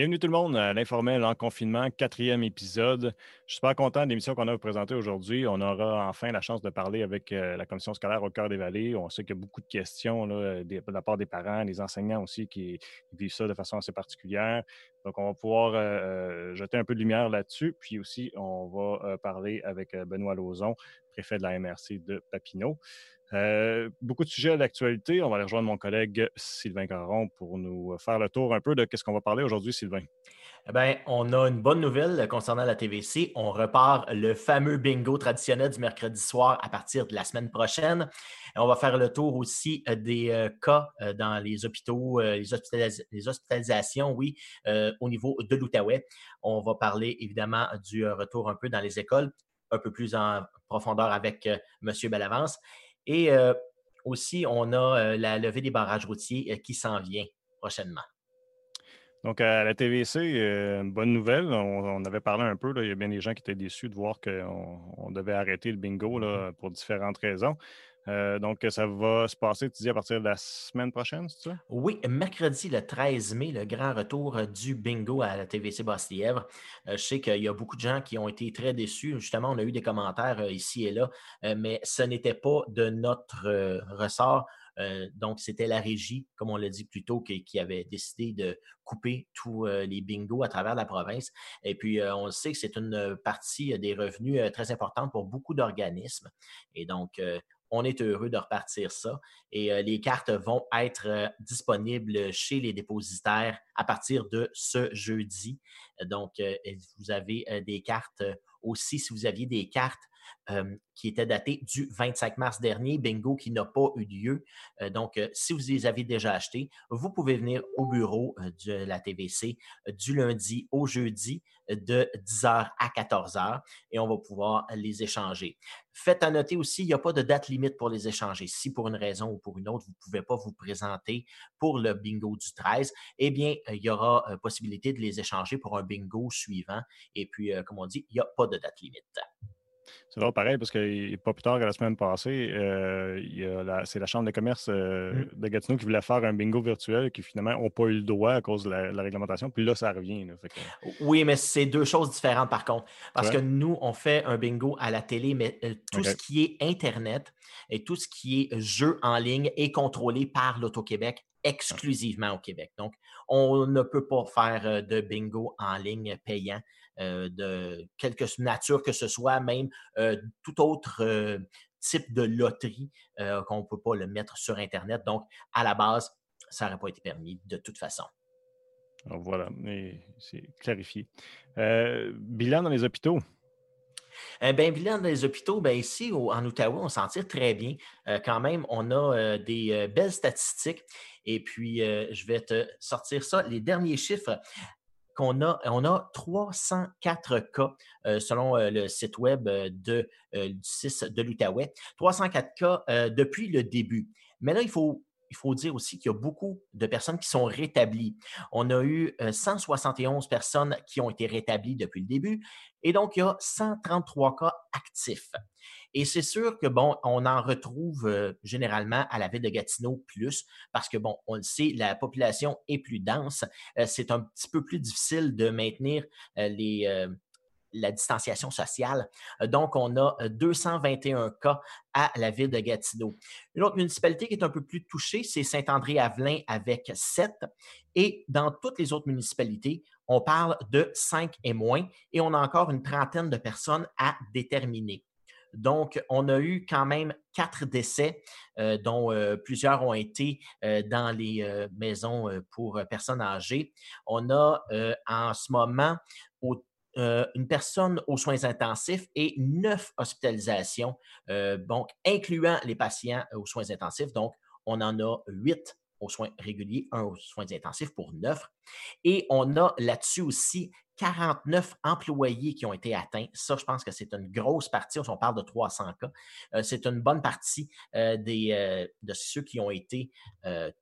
Bienvenue tout le monde à l'informel en confinement, quatrième épisode. Je suis super content de l'émission qu'on a vous aujourd'hui. On aura enfin la chance de parler avec euh, la commission scolaire au cœur des vallées. On sait qu'il y a beaucoup de questions de la part des parents, des enseignants aussi qui vivent ça de façon assez particulière. Donc, on va pouvoir euh, euh, jeter un peu de lumière là-dessus. Puis aussi, on va parler avec Benoît Lauzon, préfet de la MRC de Papineau. Euh, beaucoup de sujets d'actualité. On va aller rejoindre mon collègue Sylvain Caron pour nous faire le tour un peu de ce qu'on va parler aujourd'hui, Sylvain. Eh bien, on a une bonne nouvelle concernant la TVC. On repart le fameux bingo traditionnel du mercredi soir à partir de la semaine prochaine. On va faire le tour aussi euh, des euh, cas dans les hôpitaux, les, hospitalisations, oui, au niveau de l'Outaouais. On va parler évidemment du retour un peu dans les écoles, un peu plus en profondeur avec M. Bellavance. Et euh, aussi, on a euh, la levée des barrages routiers euh, qui s'en vient prochainement. Donc, à la TVC, une bonne nouvelle. On, avait parlé un peu. il y a bien des gens qui étaient déçus de voir qu'on devait arrêter le bingo là, pour différentes raisons. Euh, donc, ça va se passer, tu dis, à partir de la semaine prochaine, c'est ça? Oui, mercredi le 13 mai, le grand retour euh, du bingo à la TVC Basse-Lièvre. Euh, je sais qu'il y a beaucoup de gens qui ont été très déçus. Justement, on a eu des commentaires ici et là, mais ce n'était pas de notre ressort. donc, c'était la régie, comme on l'a dit plus tôt, qui, avait décidé de couper tous les bingos à travers la province. Et puis, on le sait que c'est une partie des revenus très importante pour beaucoup d'organismes. Et donc, on est heureux de repartir ça. Et euh, les cartes vont être euh, disponibles chez les dépositaires à partir de ce jeudi. Donc, euh, vous avez des cartes aussi, si vous aviez des cartes qui étaient datées du 25 mars dernier, bingo qui n'a pas eu lieu. donc, si vous les avez déjà achetés, vous pouvez venir au bureau de la TVC du lundi au jeudi de 10h à 14h et on va pouvoir les échanger. Faites à noter aussi, il n'y a pas de date limite pour les échanger. Si pour une raison ou pour une autre, vous ne pouvez pas vous présenter pour le bingo du 13, eh bien, il y aura possibilité de les échanger pour un bingo suivant. Et puis, comme on dit, il n'y a pas de date limite. C'est vraiment pareil parce que pas plus tard que la semaine passée, euh, c'est la Chambre de commerce euh, mmh. de Gatineau qui voulait faire un bingo virtuel qui finalement n'ont pas eu le droit à cause de la, réglementation. Puis là, ça revient. Oui, mais c'est deux choses différentes par contre. Parce que nous, on fait un bingo à la télé, mais euh, tout ce qui est Internet et tout ce qui est jeu en ligne est contrôlé par l'Auto-Québec exclusivement au Québec. Donc, on ne peut pas faire de bingo en ligne payant. Euh, de quelque nature que ce soit, même euh, tout autre euh, type de loterie qu'on ne peut pas le mettre sur Internet. Donc, à la base, ça n'aurait pas été permis de toute façon. voilà, c'est clarifié. bilan dans les hôpitaux? Eh bien, bilan dans les hôpitaux, ben ici en Outaouais, on s'en tire très bien. quand même, on a des belles statistiques. Et puis, je vais te sortir ça. Les derniers chiffres on a, on a 304 cas euh, selon euh, le site web euh, de, du 6 de l'Outaouais. 304 cas depuis le début. Mais là, il faut il faut dire aussi qu'il y a beaucoup de personnes qui sont rétablies. On a eu 171 personnes qui ont été rétablies depuis le début et donc il y a 133 cas actifs. Et c'est sûr que, bon, on en retrouve euh, généralement à la ville de Gatineau plus parce que, bon, on le sait, la population est plus dense. Euh, c'est un petit peu plus difficile de maintenir euh, les, la distanciation sociale. Donc, on a 221 cas à la ville de Gatineau. Une autre municipalité qui est un peu plus touchée, c'est Saint-André-Avelin avec 7. Et dans toutes les autres municipalités, on parle de 5 et moins et on a encore une trentaine de personnes à déterminer. Donc, on a eu quand même quatre décès, euh, dont euh, plusieurs ont été euh, dans les maisons pour personnes âgées. On a en ce moment une personne aux soins intensifs et neuf hospitalisations, donc incluant les patients aux soins intensifs. Donc, on en a huit aux soins réguliers, un aux soins intensifs pour neuf. Et on a là-dessus aussi 49 employés qui ont été atteints. Ça, je pense que c'est une grosse partie. On parle de 300 cas. Euh, c'est une bonne partie euh, des, euh, de ceux qui ont été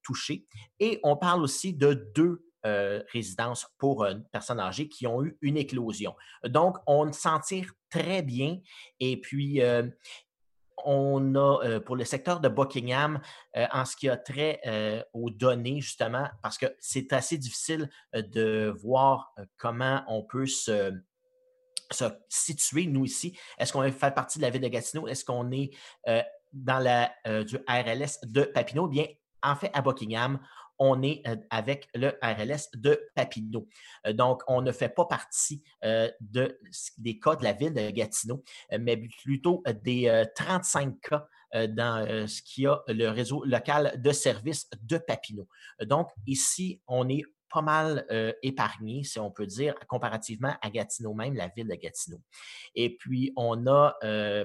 touchés. Et on parle aussi de deux résidences pour personnes âgées qui ont eu une éclosion. Donc, on s'en tire très bien. Et puis, on a pour le secteur de Buckingham, en ce qui a trait aux données, justement, parce que c'est assez difficile de voir comment on peut se, situer, nous ici. Est-ce qu'on fait partie de la ville de Gatineau? Est-ce qu'on est, dans la, du RLS de Papineau? Bien, en fait, à Buckingham, on est euh, avec le RLS de Papineau. Euh, donc, on ne fait pas partie euh, de, des cas de la ville de Gatineau, mais plutôt des 35 cas dans ce qui a le réseau local de services de Papineau. Donc, ici, on est pas mal épargné, si on peut dire, comparativement à Gatineau même, la ville de Gatineau. Et puis, on a,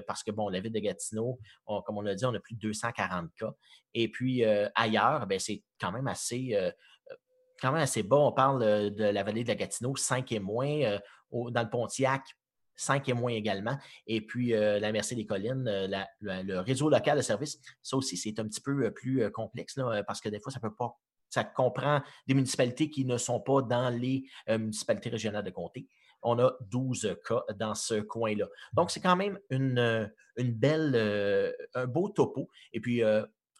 parce que, bon, la ville de Gatineau, comme on l'a dit, on a plus de 240 cas. Et puis, ailleurs, ben, c'est quand même assez quand même assez bas. On parle de la vallée de la Gatineau, 5 et moins. dans le Pontiac, 5 et moins également. Et puis, la Mercé des Collines, le réseau local de services, ça aussi, c'est un petit peu plus complexe parce que des fois, ça ne peut pas ça comprend des municipalités qui ne sont pas dans les euh, municipalités régionales de comté. On a 12 cas dans ce coin-là. Donc, c'est quand même une, euh, une belle, euh, un beau topo. Et puis,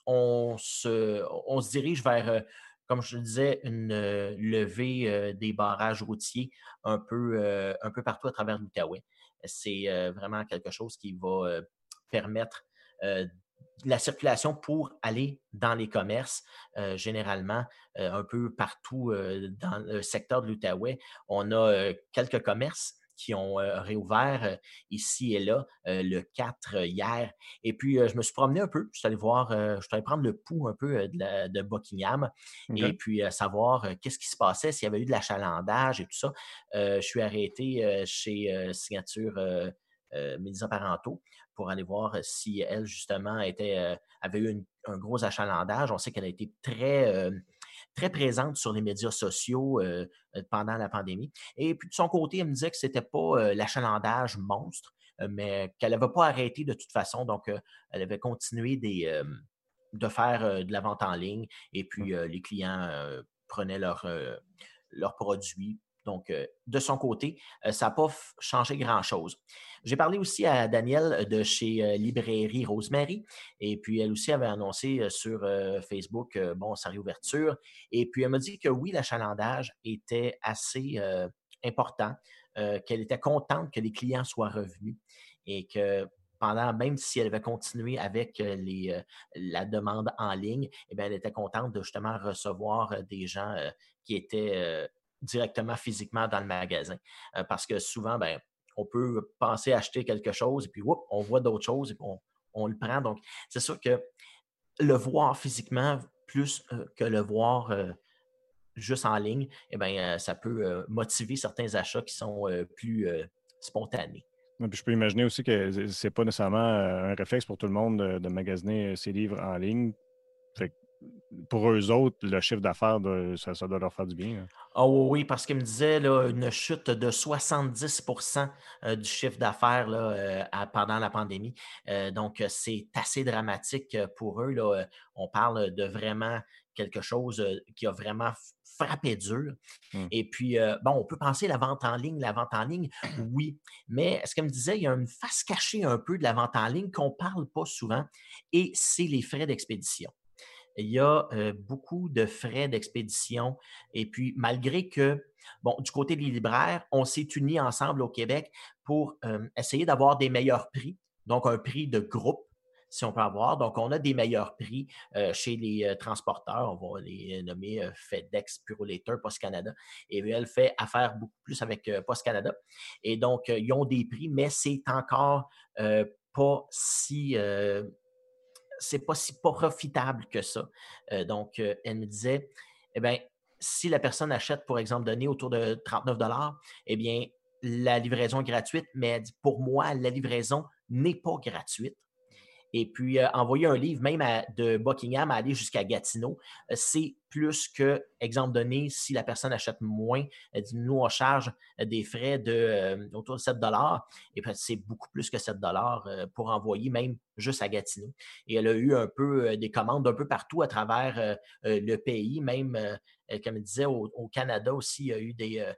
on, se, on se dirige vers comme je le disais, une levée des barrages routiers un peu, un peu partout à travers l'Outaouais. C'est vraiment quelque chose qui va permettre la circulation pour aller dans les commerces, euh, généralement, euh, un peu partout euh, dans le secteur de l'Outaouais. On a quelques commerces qui ont réouvert ici et là le 4 hier. Et puis, je me suis promené un peu. Je suis allé voir, je suis allé prendre le pouls un peu de, Buckingham et puis savoir qu'est-ce qui se passait, s'il y avait eu de l'achalandage et tout ça. je suis arrêté chez Signature Médicaments Parentaux pour aller voir si elle, justement, était, avait eu un gros achalandage. On sait qu'elle a été très, très présente sur les médias sociaux pendant la pandémie. Et puis, de son côté, elle me disait que ce n'était pas l'achalandage monstre, mais qu'elle n'avait pas arrêté de toute façon. Donc, elle avait continué des, de faire de la vente en ligne et puis les clients prenaient leurs leur produits donc, euh, de son côté, euh, ça n'a pas changé grand-chose. J'ai parlé aussi à Danielle de chez euh, Librairie Rosemary, et puis elle aussi avait annoncé sur Facebook, bon, sa réouverture, et puis elle m'a dit que oui, l'achalandage était assez important, qu'elle était contente que les clients soient revenus et que pendant, même si elle avait continué avec la demande en ligne, eh elle était contente de justement recevoir des gens qui étaient directement physiquement dans le magasin. Euh, parce que souvent, ben, on peut penser acheter quelque chose et puis on voit d'autres choses et on, on le prend. Donc, c'est sûr que le voir physiquement plus euh, que le voir euh, juste en ligne, eh bien, ça peut motiver certains achats qui sont plus spontanés. je peux imaginer aussi que ce n'est pas nécessairement un réflexe pour tout le monde de, magasiner ses livres en ligne. Pour eux autres, le chiffre d'affaires, ça, doit leur faire du bien. Oh oui, parce qu'il me disait là, une chute de 70% euh, du chiffre d'affaires euh, pendant la pandémie. Euh, donc, c'est assez dramatique pour eux. Là. On parle de vraiment quelque chose qui a vraiment frappé dur. Mmh. Et puis, bon, on peut penser la vente en ligne, la vente en ligne, oui. Mais ce qu'elle me disait, il y a une face cachée un peu de la vente en ligne qu'on ne parle pas souvent, et c'est les frais d'expédition il y a beaucoup de frais d'expédition. Et puis, malgré que, bon, du côté des libraires, on s'est unis ensemble au Québec pour essayer d'avoir des meilleurs prix, donc un prix de groupe si on peut avoir. Donc, on a des meilleurs prix chez les transporteurs. On va les nommer FedEx, Purolator, Post Canada. Et elle fait affaire beaucoup plus avec Post Canada. Et donc, ils ont des prix, mais c'est encore pas si c'est pas si profitable que ça. Euh, donc, euh, elle me disait, eh bien, si la personne achète, pour exemple, donné autour de 39 eh bien, la livraison est gratuite, mais pour moi, la livraison n'est pas gratuite. Et puis, euh, envoyer un livre, même de Buckingham à aller jusqu'à Gatineau, euh, c'est plus que, exemple donné, si la personne achète moins, nous, on charge des frais de euh, autour de 7 et puis c'est beaucoup plus que 7 pour envoyer même juste à Gatineau. Et elle a eu un peu des commandes un peu partout à travers le pays, même, comme elle disait, au, Canada aussi, il y a eu des,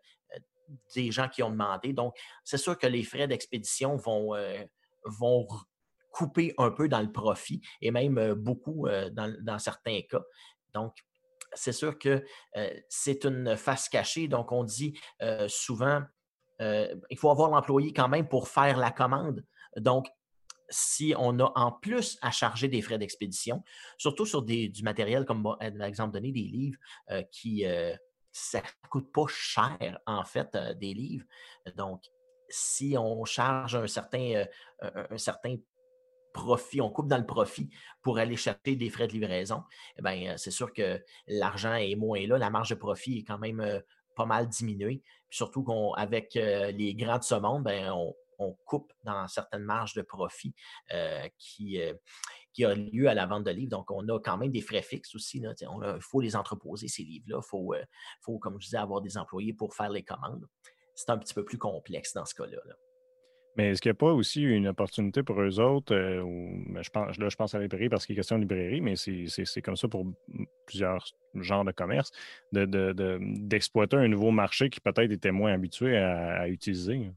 des gens qui ont demandé. Donc, c'est sûr que les frais d'expédition vont, vont couper un peu dans le profit et même beaucoup dans, certains cas. Donc, c'est sûr que c'est une face cachée. Donc, on dit souvent, il faut avoir l'employé quand même pour faire la commande. Donc, si on a en plus à charger des frais d'expédition, surtout sur du matériel comme, par exemple, donné des livres qui, ça ne coûte pas cher, en fait, des livres. Donc, si on charge un certain, un certain profit, on coupe dans le profit pour aller chercher des frais de livraison, eh bien, c'est sûr que l'argent est moins là. La marge de profit est quand même pas mal diminuée. surtout qu'avec les grands de ce ben, on, coupe dans certaines marges de profit euh, qui, euh, qui a lieu à la vente de livres. Donc, on a quand même des frais fixes aussi. Il faut les entreposer, ces livres-là. Il euh, faut, comme je disais, avoir des employés pour faire les commandes. C'est un petit peu plus complexe dans ce cas-là. Mais est-ce qu'il n'y a pas aussi une opportunité pour eux autres, ben, je pense, là je pense à la librairie parce qu'il est question de librairie, mais c'est comme ça pour plusieurs genres de commerce, d'exploiter un nouveau marché qui peut-être était moins habitué à utiliser?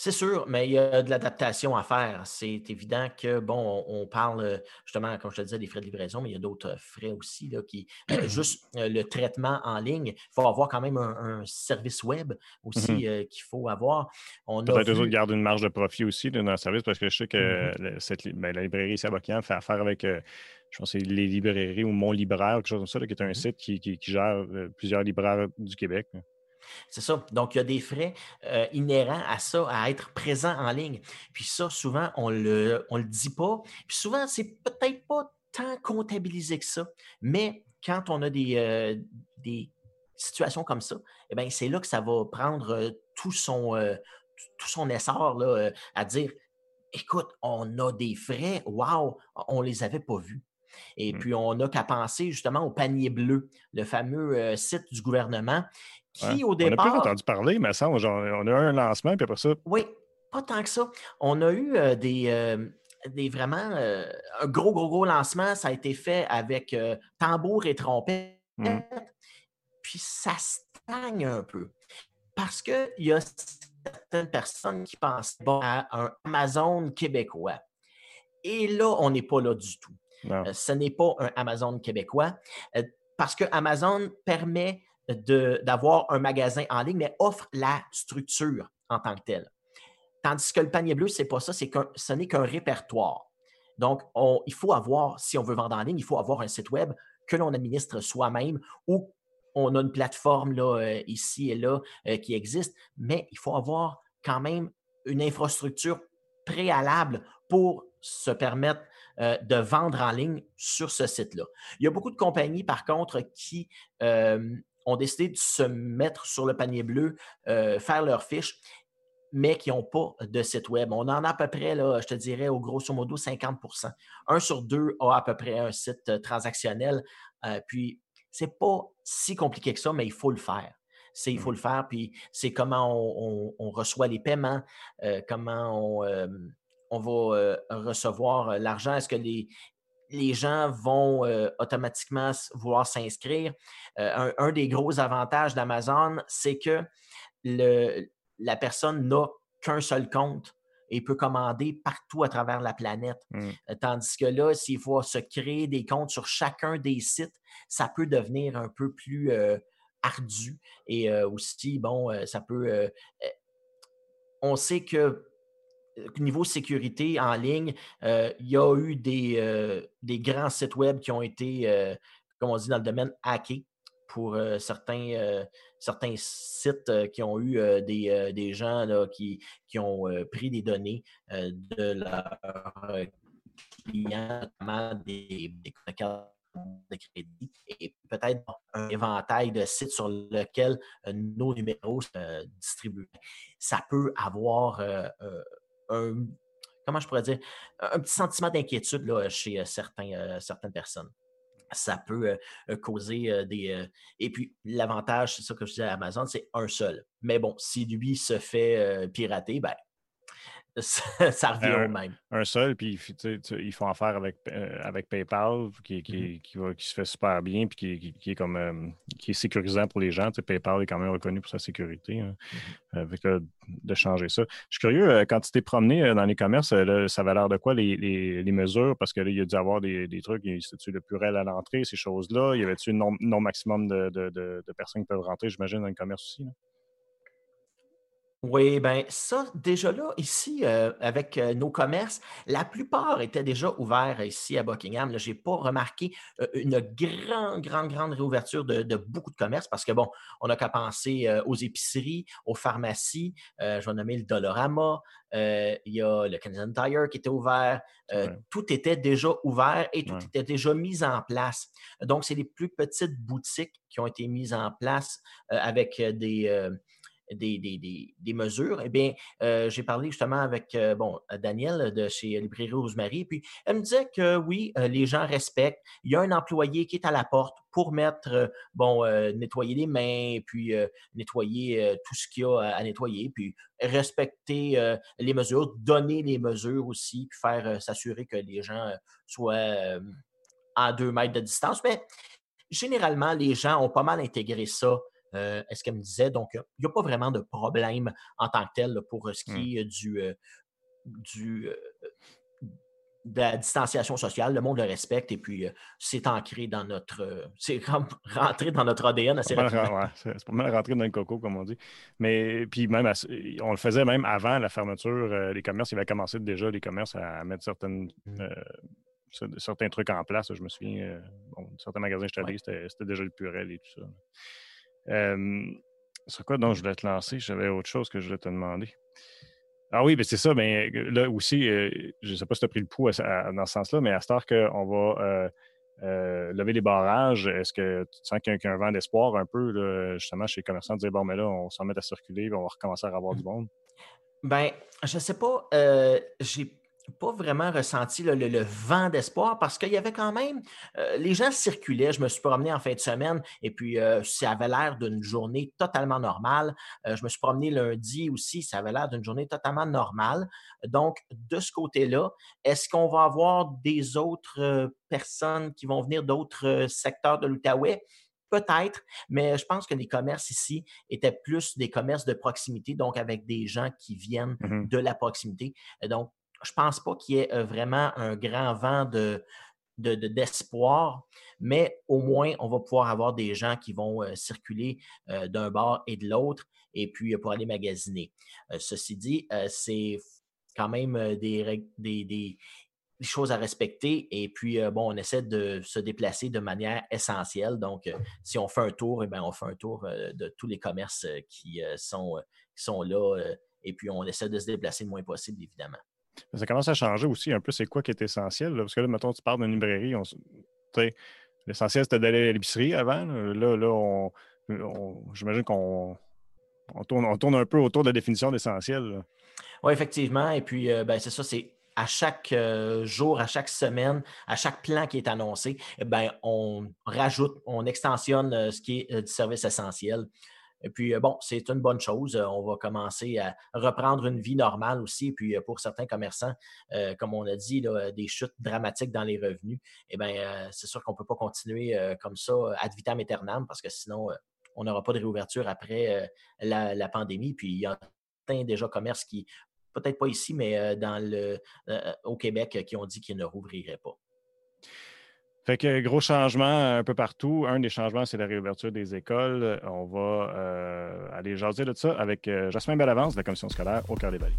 C'est sûr, mais il y a de l'adaptation à faire. C'est évident que, bon, on, parle euh, justement, comme je te disais, des frais de livraison, mais il y a d'autres frais aussi, là, qui, euh, juste euh, le traitement en ligne, il faut avoir quand même un, service web aussi mmh qu'il faut avoir. Peut-être eux autres gardent une marge de profit aussi dans le service, parce que je sais que mmh cette, ben, la librairie Sabokian fait affaire avec je pense que c'est les librairies ou Mon Libraire, quelque chose comme ça, qui est un mmh site qui, gère plusieurs libraires du Québec. C'est ça. Donc, il y a des frais euh, inhérents à ça, à être présent en ligne. Puis ça, souvent, on ne le, on le dit pas. Puis souvent, c'est peut-être pas tant comptabilisé que ça. Mais quand on a des, euh, des situations comme ça, eh bien, c'est là que ça va prendre euh, tout son, tout son essor là, à dire écoute, on a des frais, waouh, on ne les avait pas vus. Et mmh. puis, on n'a qu'à penser justement au panier bleu, le fameux site du gouvernement qui, au départ. On a plus entendu parler, mais ça, on a eu un lancement, puis après ça. Oui, pas tant que ça. On a eu euh, des, euh, des vraiment. Euh, un gros, gros, gros lancement. Ça a été fait avec tambour et trompette. Mmh. Puis ça stagne un peu. Parce qu'il y a certaines personnes qui pensent à un Amazon québécois. Et là, on n'est pas là du tout. ce n'est pas un Amazon québécois parce que Amazon permet d'avoir un magasin en ligne, mais offre la structure en tant que telle. Tandis que le panier bleu, ce n'est pas ça, c'est ce n'est qu'un répertoire. Donc, il faut avoir, si on veut vendre en ligne, il faut avoir un site web que l'on administre soi-même ou on a une plateforme euh, ici et là euh, qui existe, mais il faut avoir quand même une infrastructure préalable pour se permettre euh, de vendre en ligne sur ce site-là. Il y a beaucoup de compagnies, par contre, qui ont décidé de se mettre sur le panier bleu, euh, faire leurs fiches, mais qui n'ont pas de site web. On en a à peu près, je te dirais, au grosso modo, 50% Un sur deux a à peu près un site euh, transactionnel. Euh, puis, c'est pas si compliqué que ça, mais il faut le faire. C'est, il faut le faire, puis c'est comment on, reçoit les paiements, comment on, on va recevoir l'argent. Est-ce que les, les gens vont euh, automatiquement vouloir s'inscrire. Euh, un, des gros avantages d'Amazon, c'est que la personne n'a qu'un seul compte et peut commander partout à travers la planète. Mmh. Euh, tandis que là, s'il faut se créer des comptes sur chacun des sites, ça peut devenir un peu plus ardu. Et aussi, bon, ça peut... on sait que niveau sécurité en ligne, euh, il y a eu des, euh, des, grands sites web qui ont été, euh, comme on dit dans le domaine, hackés pour certains, certains sites qui ont eu des, des, gens là, qui, qui, ont pris des données de leurs clients, notamment des, des de crédit et peut-être un éventail de sites sur lesquels nos numéros se distribuent. Ça peut avoir comment je pourrais dire, un petit sentiment d'inquiétude chez euh, euh, certaines personnes. Ça peut euh, causer des. et puis, l'avantage, c'est ça que je disais à Amazon, c'est un seul. Mais bon, si lui se fait pirater, ben, ça revient au même. Un seul, puis ils font affaire avec, euh, avec PayPal, qui, qui, mm-hmm. qui, se fait super bien, puis qui, est comme euh, qui est sécurisant pour les gens. PayPal est quand même reconnu pour sa sécurité. Hein, mm-hmm. avec, de changer ça. Je suis curieux, quand tu t'es promené dans les commerces, ça avait l'air de quoi les, les, mesures? Parce que là, il y a dû avoir des, des trucs, c'était-tu le purel à l'entrée, ces choses-là? Il y avait-tu un nombre, maximum de, de, de, personnes qui peuvent rentrer, j'imagine, dans le commerce aussi? Oui, bien, ça, déjà là, ici, euh, avec euh, nos commerces, la plupart étaient déjà ouverts ici à Buckingham. Je n'ai pas remarqué euh, une grande, grande, grande réouverture de, beaucoup de commerces parce que, bon, on n'a qu'à penser aux épiceries, aux pharmacies. je vais nommer le Dollarama. il y a le Canadian Tire qui était ouvert. Tout était déjà ouvert et tout était déjà mis en place. Donc, c'est les plus petites boutiques qui ont été mises en place avec des des, mesures, eh bien, euh, j'ai parlé justement avec euh, bon, Daniel de chez Librairie Rosemary, puis elle me disait que oui, euh, les gens respectent. Il y a un employé qui est à la porte pour mettre, bon, nettoyer les mains, puis nettoyer tout ce qu'il y a à, nettoyer, puis respecter les mesures, donner les mesures aussi, puis faire s'assurer que les gens soient à deux mètres de distance. Mais généralement, les gens ont pas mal intégré ça euh, est-ce qu'elle me disait. Donc, il n'y a pas vraiment de problème en tant que tel pour ce qui mmh. est du, euh, du, euh, de la distanciation sociale. Le monde le respecte et puis c'est ancré dans notre. c'est rentré dans notre ADN assez rapidement. c'est pas mal rentré dans le coco, comme on dit. Mais puis même, on le faisait même avant la fermeture. les commerces, il avait commencé déjà, les commerces, à mettre certaines. Mmh. certains trucs en place. Je me souviens, certains magasins je c'était déjà le purel et tout ça. Euh, c'est quoi donc je voulais te lancer? J'avais autre chose que je voulais te demander. Ah oui, ben c'est ça. Mais ben, là aussi, euh, je ne sais pas si tu as pris le pouls dans ce sens-là, mais à ce qu'on va euh, lever les barrages, est-ce que tu sens qu'il y a un vent d'espoir un peu, justement, chez les commerçants, de dire bon, mais là, on s'en met à circuler, on va recommencer à avoir du monde? Ben, je ne sais pas. j'ai pas vraiment ressenti le, vent d'espoir parce qu'il y avait quand même, euh, les gens circulaient. Je me suis promené en fin de semaine et puis euh, ça avait l'air d'une journée totalement normale. Euh, je me suis promené lundi aussi, ça avait l'air d'une journée totalement normale. Donc, de ce côté-là, est-ce qu'on va avoir des autres personnes qui vont venir d'autres secteurs de l'Outaouais? Peut-être, mais je pense que les commerces ici étaient plus des commerces de proximité, donc avec des gens qui viennent mmh de la proximité. Donc, je ne pense pas qu'il y ait euh, vraiment un grand vent de, d'espoir, mais au moins, on va pouvoir avoir des gens qui vont euh, circuler euh, d'un bord et de l'autre et puis pour aller magasiner. ceci dit, c'est quand même des, des, choses à respecter et puis, bon, on essaie de se déplacer de manière essentielle. Donc, si on fait un tour, eh on fait un tour de tous les commerces qui, sont, qui sont là et puis on essaie de se déplacer le moins possible, évidemment. Ça commence à changer aussi un peu c'est quoi qui est essentiel. Parce que là, mettons, tu parles d'une librairie, l'essentiel c'était d'aller à l'épicerie avant. Là, là, j'imagine qu'on on tourne, un peu autour de la définition d'essentiel. Oui, effectivement. Et puis, euh, ben, c'est ça, c'est à chaque euh, jour, à chaque semaine, à chaque plan qui est annoncé, ben, on rajoute, on extensionne euh, ce qui est du service essentiel. Et puis, euh, bon, c'est une bonne chose. Euh, on va commencer à reprendre une vie normale aussi. Et puis, euh, pour certains commerçants, comme on a dit, des chutes dramatiques dans les revenus, eh bien, c'est sûr qu'on ne peut pas continuer comme ça ad vitam aeternam parce que sinon, on n'aura pas de réouverture après la, pandémie. Puis, il y a déjà commerces qui, peut-être pas ici, mais dans le, au Québec, qui ont dit qu'ils ne rouvriraient pas. Fait que gros changement un peu partout. Un des changements, c'est la réouverture des écoles. On va euh, aller jaser de ça avec euh, Jasmin Bellavance de la commission scolaire au cœur des vallées.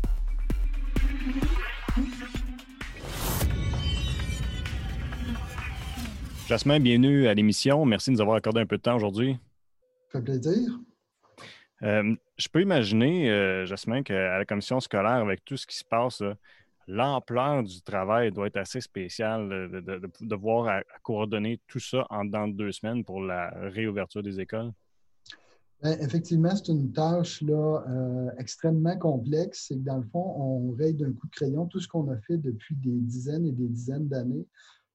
Jasmin, bienvenue à l'émission. Merci de nous avoir accordé un peu de temps aujourd'hui. Ça fait plaisir. Euh, je peux imaginer, Jasmin, qu'à la commission scolaire, avec tout ce qui se passe, l'ampleur du travail doit être assez spéciale de, de, de, voir à, coordonner tout ça en dans deux semaines pour la réouverture des écoles? Ben, effectivement, c'est une tâche là, euh, extrêmement complexe. C'est que dans le fond, on raye d'un coup de crayon tout ce qu'on a fait depuis des dizaines et des dizaines d'années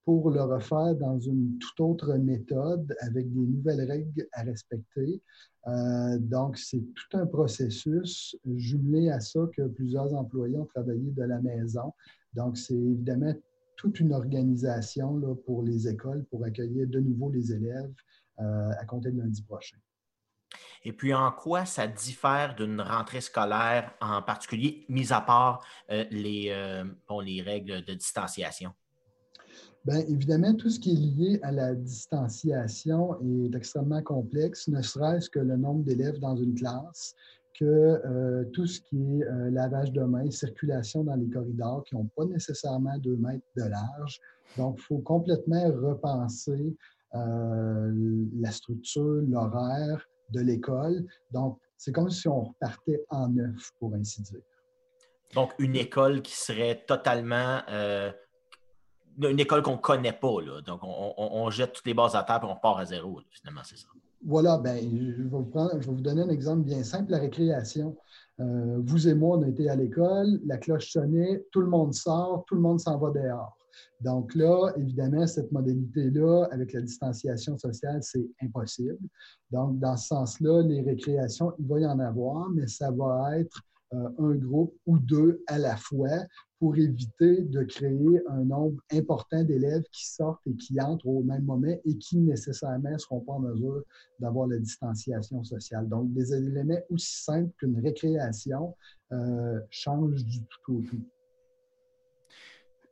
pour le refaire dans une toute autre méthode avec des nouvelles règles à respecter. Euh, donc, c'est tout un processus jumelé à ça que plusieurs employés ont travaillé de la maison. Donc, c'est évidemment toute une organisation là, pour les écoles pour accueillir de nouveau les élèves euh, à compter de lundi prochain. Et puis, en quoi ça diffère d'une rentrée scolaire en particulier, mis à part euh, les, les règles de distanciation? Bien, évidemment, tout ce qui est lié à la distanciation est extrêmement complexe, ne serait-ce que le nombre d'élèves dans une classe, que euh, tout ce qui est euh, lavage de mains, circulation dans les corridors qui n'ont pas nécessairement deux mètres de large. Donc, il faut complètement repenser euh, la structure, l'horaire de l'école. Donc, c'est comme si on repartait en neuf, pour ainsi dire. Donc, une école qui serait totalement une école qu'on ne connaît pas. Là. Donc, on, jette toutes les bases à terre et on part à zéro. finalement, c'est ça. Voilà, ben, je, vais vous donner un exemple bien simple, la récréation. Euh, vous et moi, on a été à l'école, la cloche sonnait, tout le monde sort, tout le monde s'en va dehors. Donc là, évidemment, cette modalité-là, avec la distanciation sociale, c'est impossible. Donc, dans ce sens-là, les récréations, il va y en avoir, mais ça va être un groupe ou deux à la fois pour éviter de créer un nombre important d'élèves qui sortent et qui entrent au même moment et qui nécessairement ne seront pas en mesure d'avoir la distanciation sociale. Donc, des éléments aussi simples qu'une récréation euh, changent du tout au tout.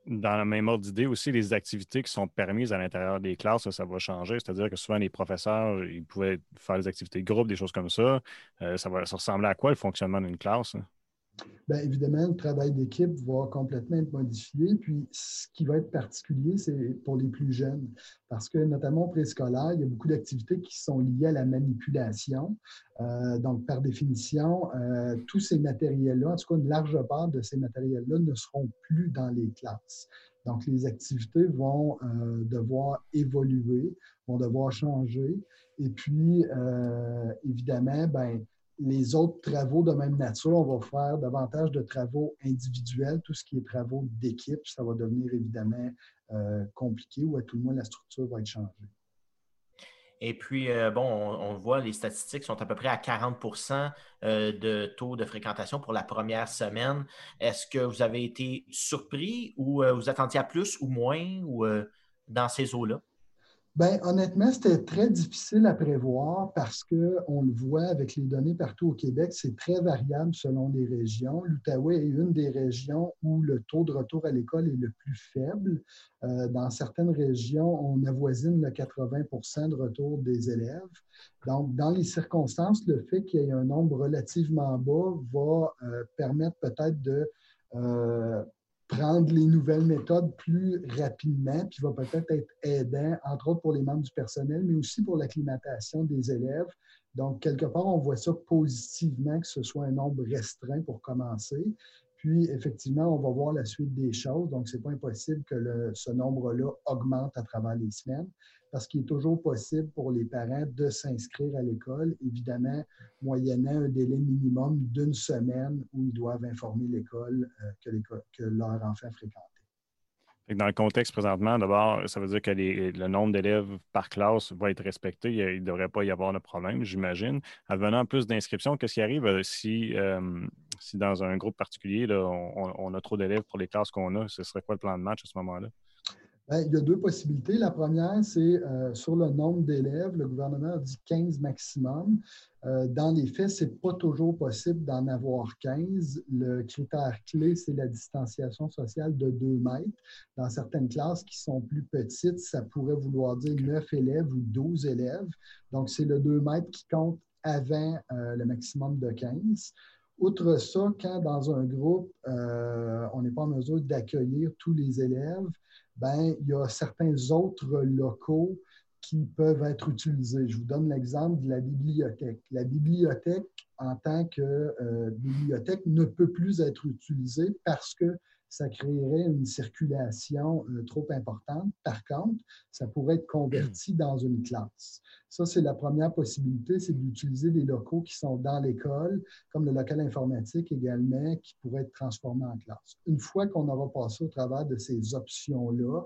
Dans la même ordre d'idée aussi, les activités qui sont permises à l'intérieur des classes, ça, va changer. C'est-à-dire que souvent, les professeurs, ils pouvaient faire des activités de groupe, des choses comme ça. Euh, ça va ça ressembler à quoi le fonctionnement d'une classe? Bien, évidemment, le travail d'équipe va complètement être modifié. Puis, ce qui va être particulier, c'est pour les plus jeunes. Parce que, notamment préscolaire, il y a beaucoup d'activités qui sont liées à la manipulation. Euh, donc, par définition, euh, tous ces matériels-là, en tout cas, une large part de ces matériels-là ne seront plus dans les classes. Donc, les activités vont euh, devoir évoluer, vont devoir changer. Et puis, évidemment, ben, les autres travaux de même nature, on va faire davantage de travaux individuels. Tout ce qui est travaux d'équipe, ça va devenir évidemment euh, compliqué ou à tout le moins la structure va être changée. Et puis, euh, bon, on, voit, les statistiques sont à peu près à 40% euh, de taux de fréquentation pour la première semaine. Est-ce que vous avez été surpris ou vous attendiez à plus ou moins ou dans ces eaux-là? Bien, honnêtement, c'était très difficile à prévoir parce qu'on le voit avec les données partout au Québec, c'est très variable selon les régions. L'Outaouais est une des régions où le taux de retour à l'école est le plus faible. Euh, dans certaines régions, on avoisine le 80% de retour des élèves. Donc, dans les circonstances, le fait qu'il y ait un nombre relativement bas va euh, permettre peut-être de euh, prendre les nouvelles méthodes plus rapidement, puis va peut-être être aidant, entre autres pour les membres du personnel, mais aussi pour l'acclimatation des élèves. Donc, quelque part, on voit ça positivement, que ce soit un nombre restreint pour commencer. Puis, effectivement, on va voir la suite des choses. Donc, ce n'est pas impossible que ce nombre-là augmente à travers les semaines parce qu'il est toujours possible pour les parents de s'inscrire à l'école, évidemment, moyennant un délai minimum d'une semaine où ils doivent informer l'école euh, que, leur enfant fréquentait. Dans le contexte présentement, d'abord, ça veut dire que le nombre d'élèves par classe va être respecté. Il ne devrait pas y avoir de problème, j'imagine. Advenant plus d'inscriptions, qu'est-ce qui arrive euh, si, euh, si dans un groupe particulier, on, a trop d'élèves pour les classes qu'on a? Ce serait quoi le plan de match à ce moment-là? Ben, il y a deux possibilités. La première, c'est euh, sur le nombre d'élèves. Le gouvernement a dit 15 maximum. Euh, dans les faits, ce n'est pas toujours possible d'en avoir 15. Le critère clé, c'est la distanciation sociale de 2 mètres. Dans certaines classes qui sont plus petites, ça pourrait vouloir dire 9 élèves ou 12 élèves. Donc, c'est le 2 mètres qui compte avant euh, le maximum de 15. Outre ça, quand dans un groupe, on n'est pas en mesure d'accueillir tous les élèves, ben, il y a certains autres locaux qui peuvent être utilisés. Je vous donne l'exemple de la bibliothèque. La bibliothèque, en tant que euh, bibliothèque, ne peut plus être utilisée parce que ça créerait une circulation euh, trop importante. Par contre, ça pourrait être converti dans une classe. Ça, c'est la première possibilité, c'est d'utiliser des locaux qui sont dans l'école, comme le local informatique également, qui pourrait être transformé en classe. Une fois qu'on aura passé au travers de ces options-là,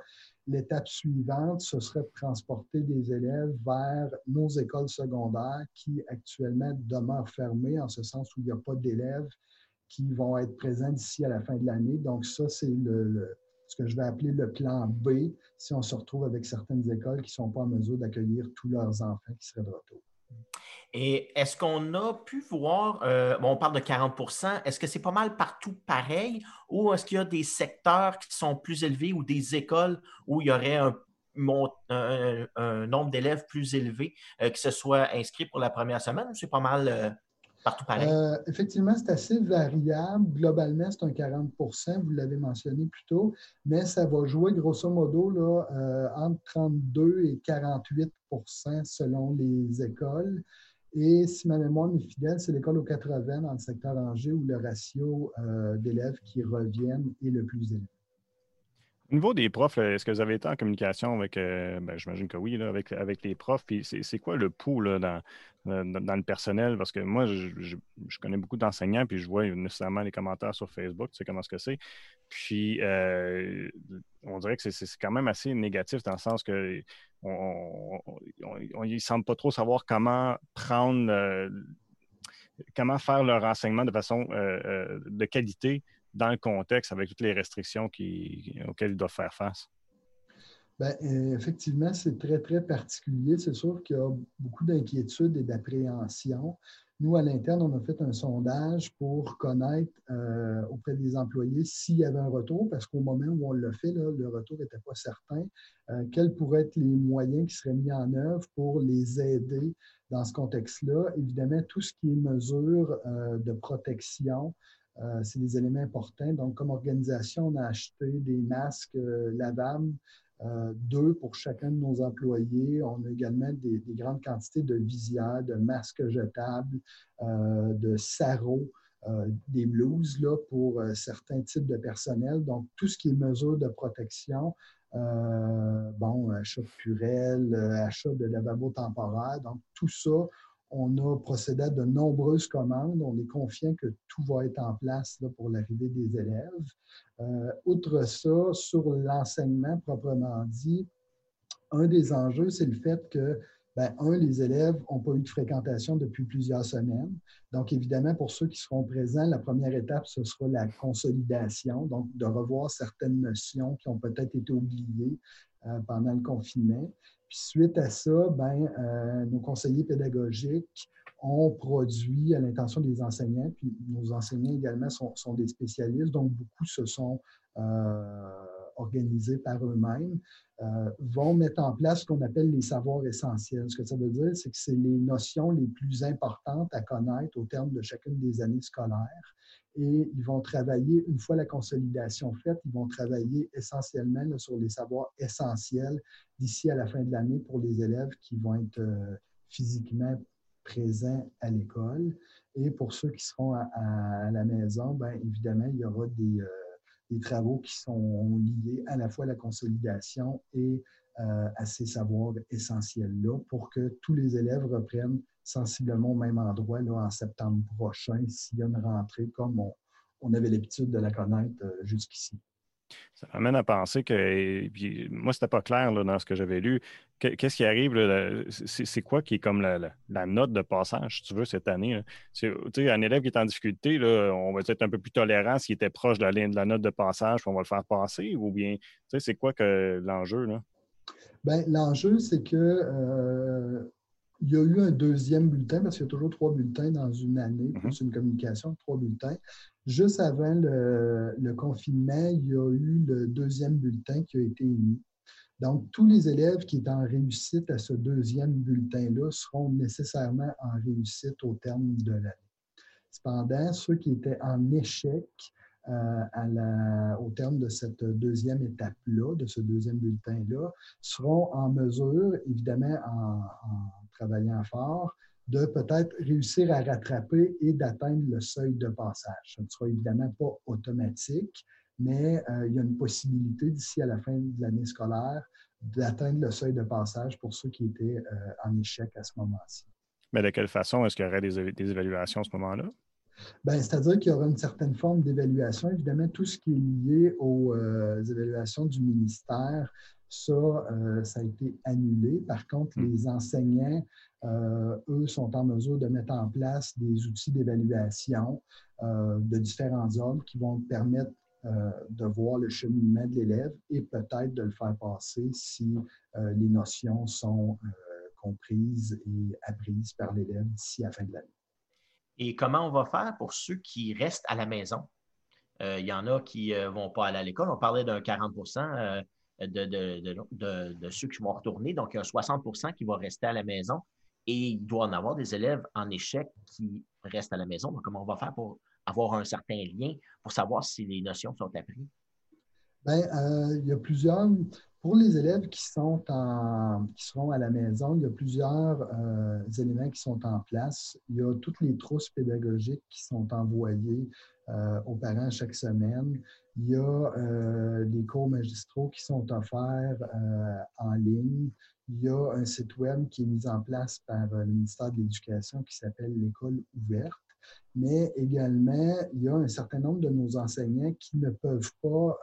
l'étape suivante, ce serait de transporter des élèves vers nos écoles secondaires qui actuellement demeurent fermées, en ce sens où il n'y a pas d'élèves qui vont être présents d'ici à la fin de l'année. Donc, ça, c'est le, ce que je vais appeler le plan B si on se retrouve avec certaines écoles qui ne sont pas en mesure d'accueillir tous leurs enfants qui seraient de retour. Et est-ce qu'on a pu voir, euh, on parle de 40% est-ce que c'est pas mal partout pareil ou est-ce qu'il y a des secteurs qui sont plus élevés ou des écoles où il y aurait un, nombre d'élèves plus élevé euh, qui se soit inscrit pour la première semaine ou c'est pas mal euh, euh, effectivement, c'est assez variable. Globalement, c'est un 40% vous l'avez mentionné plus tôt, mais ça va jouer grosso modo là, euh, entre 32 et 48% selon les écoles. Et si ma mémoire est fidèle, c'est l'école aux 80 dans le secteur Angers où le ratio euh, d'élèves qui reviennent est le plus élevé. Au niveau des profs, est-ce que vous avez été en communication avec, euh, ben, j'imagine que oui, avec, avec les profs, puis c'est quoi le pouls dans, dans, le personnel? Parce que moi, je, connais beaucoup d'enseignants, puis je vois nécessairement les commentaires sur Facebook, tu sais comment que c'est. Puis, euh, on dirait que c'est quand même assez négatif dans le sens que on, ne semble pas trop savoir comment prendre, euh, comment faire leur enseignement de façon de qualité dans le contexte avec toutes les restrictions auxquelles ils doivent faire face? Bien, euh, effectivement, c'est très, très particulier. C'est sûr qu'il y a beaucoup d'inquiétudes et d'appréhension. Nous, à l'interne, on a fait un sondage pour connaître euh, auprès des employés s'il y avait un retour, parce qu'au moment où on l'a fait, le retour n'était pas certain. Euh, quels pourraient être les moyens qui seraient mis en œuvre pour les aider dans ce contexte-là? Évidemment, tout ce qui est mesures de protection, euh, c'est des éléments importants. Donc, comme organisation, on a acheté des masques euh, lavables, euh, deux pour chacun de nos employés. On a également des, grandes quantités de visières, de masques jetables, de sarraux. des blouses là, pour certains types de personnel. Donc, tout ce qui est mesures de protection, bon, achat de purelles, achat de lavabo temporaire. Donc, tout ça, on a procédé à de nombreuses commandes. On est confiant que tout va être en place pour l'arrivée des élèves. Euh, outre ça, sur l'enseignement proprement dit, un des enjeux, c'est le fait que, ben, un, les élèves n'ont pas eu de fréquentation depuis plusieurs semaines. Donc, évidemment, pour ceux qui seront présents, la première étape, ce sera la consolidation, donc de revoir certaines notions qui ont peut-être été oubliées euh, pendant le confinement. Suite à ça, ben, euh, nos conseillers pédagogiques ont produit à l'intention des enseignants, puis nos enseignants également sont, des spécialistes, donc beaucoup se sont euh, organisés par eux-mêmes, euh, vont mettre en place ce qu'on appelle les savoirs essentiels. Ce que ça veut dire, c'est que c'est les notions les plus importantes à connaître au terme de chacune des années scolaires et ils vont travailler, une fois la consolidation faite, ils vont travailler essentiellement sur les savoirs essentiels d'ici à la fin de l'année pour les élèves qui vont être euh, physiquement présents à l'école. Et pour ceux qui seront à, la maison, bien évidemment, il y aura des, euh, des, travaux qui sont liés à la fois à la consolidation et euh, à ces savoirs essentiels-là pour que tous les élèves reprennent sensiblement au même endroit là, en septembre prochain s'il y a une rentrée comme on, avait l'habitude de la connaître euh, jusqu'ici. Ça m'amène à penser que, puis, moi, pas clair là, dans ce que j'avais lu. Qu'est-ce qui arrive? C'est quoi qui est comme la, note de passage, si tu veux, cette année? Sais, un élève qui est en difficulté, là, on va être un peu plus tolérant s'il était proche de la, de la note de passage, puis on va le faire passer, ou bien, c'est quoi que l'enjeu? Bien, l'enjeu, c'est que euh, il y a eu un deuxième bulletin, parce qu'il y a toujours trois bulletins dans une année, mhm. plus une communication, trois bulletins. Juste avant le, confinement, il y a eu le deuxième bulletin qui a été émis. Donc, tous les élèves qui étaient en réussite à ce deuxième bulletin-là seront nécessairement en réussite au terme de l'année. Cependant, ceux qui étaient en échec euh, au terme de cette deuxième étape-là, de ce deuxième bulletin-là, seront en mesure, évidemment, en travaillant fort, de peut-être réussir à rattraper et d'atteindre le seuil de passage. Ce ne sera évidemment pas automatique, mais il y a une possibilité d'ici à la fin de l'année scolaire d'atteindre le seuil de passage pour ceux qui étaient en échec à ce moment-ci. Mais de quelle façon est-ce qu'il y aurait des, évaluations à ce moment-là? Ben, C'est-à-dire qu'il y aura une certaine forme d'évaluation. Évidemment, tout ce qui est lié aux évaluations du ministère ça, euh, ça a été annulé. Par contre, hmm. les enseignants, euh, eux, sont en mesure de mettre en place des outils d'évaluation euh, de différents ordres qui vont permettre de voir le cheminement de l'élève et peut-être de le faire passer si les notions sont comprises et apprises par l'élève d'ici la fin de l'année. Et comment on va faire pour ceux qui restent à la maison? Il y en a qui ne vont pas aller à l'école. On parlait d'un 40% de, ceux qui vont retourner. Donc, il y a 60% qui vont rester à la maison et il doit en avoir des élèves en échec qui restent à la maison. Donc, comment on va faire pour avoir un certain lien pour savoir si les notions sont apprises? Bien, euh, il y a plusieurs. Pour les élèves qui, sont qui seront à la maison, il y a plusieurs euh, éléments qui sont en place. Il y a toutes les trousses pédagogiques qui sont envoyées euh, aux parents chaque semaine. Il y a des cours magistraux qui sont offerts en ligne. Il y a un site web qui est mis en place par le ministère de l'Éducation qui s'appelle l'École ouverte. Mais également, il y a un certain nombre de nos enseignants qui ne peuvent pas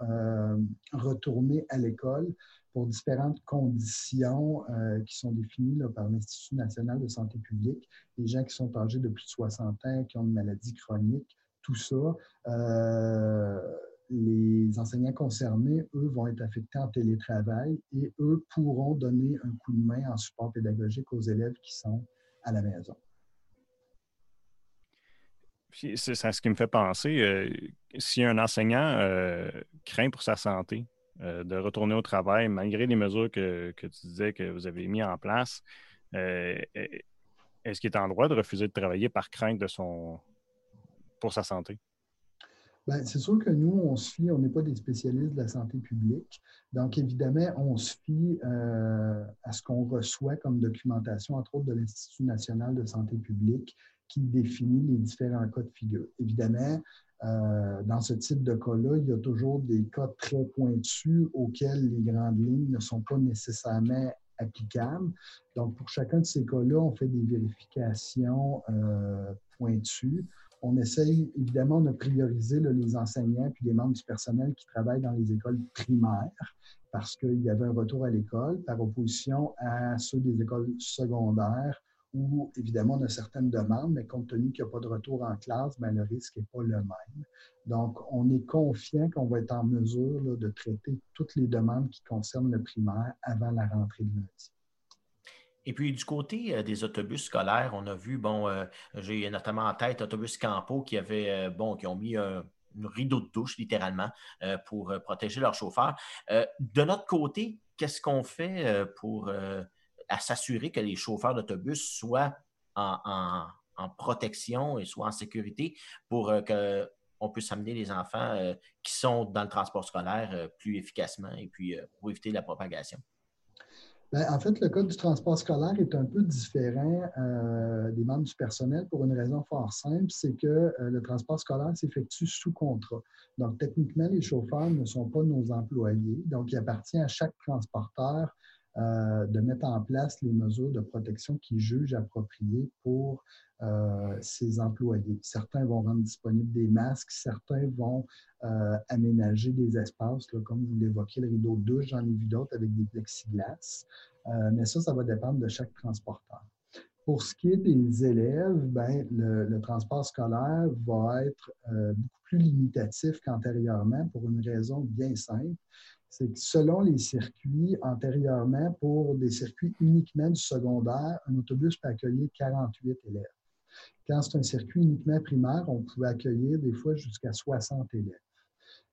retourner à l'école pour différentes conditions qui sont définies par l'Institut national de santé publique. Les gens qui sont âgés de plus de 60 ans, qui ont une maladie chronique, tout ça, euh, les enseignants concernés, eux, vont être affectés en télétravail et eux pourront donner un coup de main en support pédagogique aux élèves qui sont à la maison. C'est ce qui me fait penser, euh, si un enseignant euh, craint pour sa santé de retourner au travail, malgré les mesures que, que, tu disais que vous avez mis en place, est-ce qu'il est en droit de refuser de travailler par crainte de son, pour sa santé? Ben, c'est sûr que nous, on se fie, on n'est pas des spécialistes de la santé publique. Donc, évidemment, on se fie euh, à ce qu'on reçoit comme documentation, entre autres de l'Institut national de santé publique, qui définit les différents cas de figure. Évidemment, euh, dans ce type de cas-là, il y a toujours des cas très pointus auxquels les grandes lignes ne sont pas nécessairement applicables. Donc, pour chacun de ces cas-là, on fait des vérifications euh, pointues on essaye évidemment de prioriser les enseignants puis les membres du personnel qui travaillent dans les écoles primaires parce qu'il y avait un retour à l'école par opposition à ceux des écoles secondaires où évidemment on a certaines demandes, mais compte tenu qu'il n'y a pas de retour en classe, bien, le risque n'est pas le même. Donc, on est confiant qu'on va être en mesure de traiter toutes les demandes qui concernent le primaire avant la rentrée de lundi. Et puis, du côté euh, des autobus scolaires, on a vu, bon, euh, j'ai notamment en tête Autobus Campo qui avait, euh, bon, qui ont mis un, rideau de douche, littéralement, pour protéger leurs chauffeurs. de notre côté, qu'est-ce qu'on fait pour s'assurer que les chauffeurs d'autobus soient en, protection et soient en sécurité pour qu'on puisse amener les enfants qui sont dans le transport scolaire plus efficacement et puis pour éviter la propagation? Ben, en fait, le code du transport scolaire est un peu différent euh, des membres du personnel pour une raison fort simple, c'est que euh, le transport scolaire s'effectue sous contrat. Donc, techniquement, les chauffeurs ne sont pas nos employés. Donc, il appartient à chaque transporteur euh, de mettre en place les mesures de protection qu'ils jugent appropriées pour euh, employés. Certains vont rendre disponibles des masques, certains vont euh, aménager des espaces, comme vous l'évoquiez, le rideau de douche, j'en ai vu d'autres avec des plexiglas. mais ça, ça va dépendre de chaque transporteur. Pour ce qui est des élèves, ben, le, transport scolaire va être beaucoup plus limitatif qu'antérieurement pour une raison bien simple c'est que selon les circuits, antérieurement, pour des circuits uniquement du secondaire, un autobus peut accueillir 48 élèves. Quand c'est un circuit uniquement primaire, on pouvait accueillir des fois jusqu'à 60 élèves.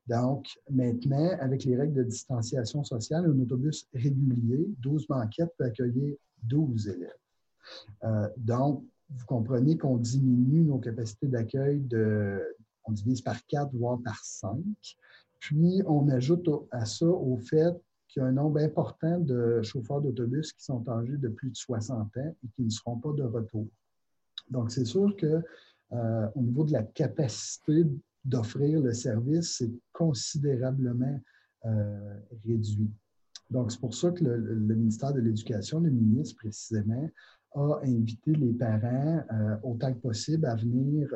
Donc, maintenant, avec les règles de distanciation sociale, un autobus régulier, 12 banquettes, peut accueillir 12 élèves. Euh, donc, vous comprenez qu'on diminue nos capacités d'accueil de, on divise par 4, voire par 5. Puis, on ajoute à ça au fait qu'il y a un nombre important de chauffeurs d'autobus qui sont âgés de plus de 60 ans et qui ne seront pas de retour. Donc, c'est sûr que euh, au niveau de la capacité d'offrir le service, c'est considérablement réduit. Donc, c'est pour ça que le, ministère de l'Éducation, le ministre précisément, a invité les parents autant que possible à venir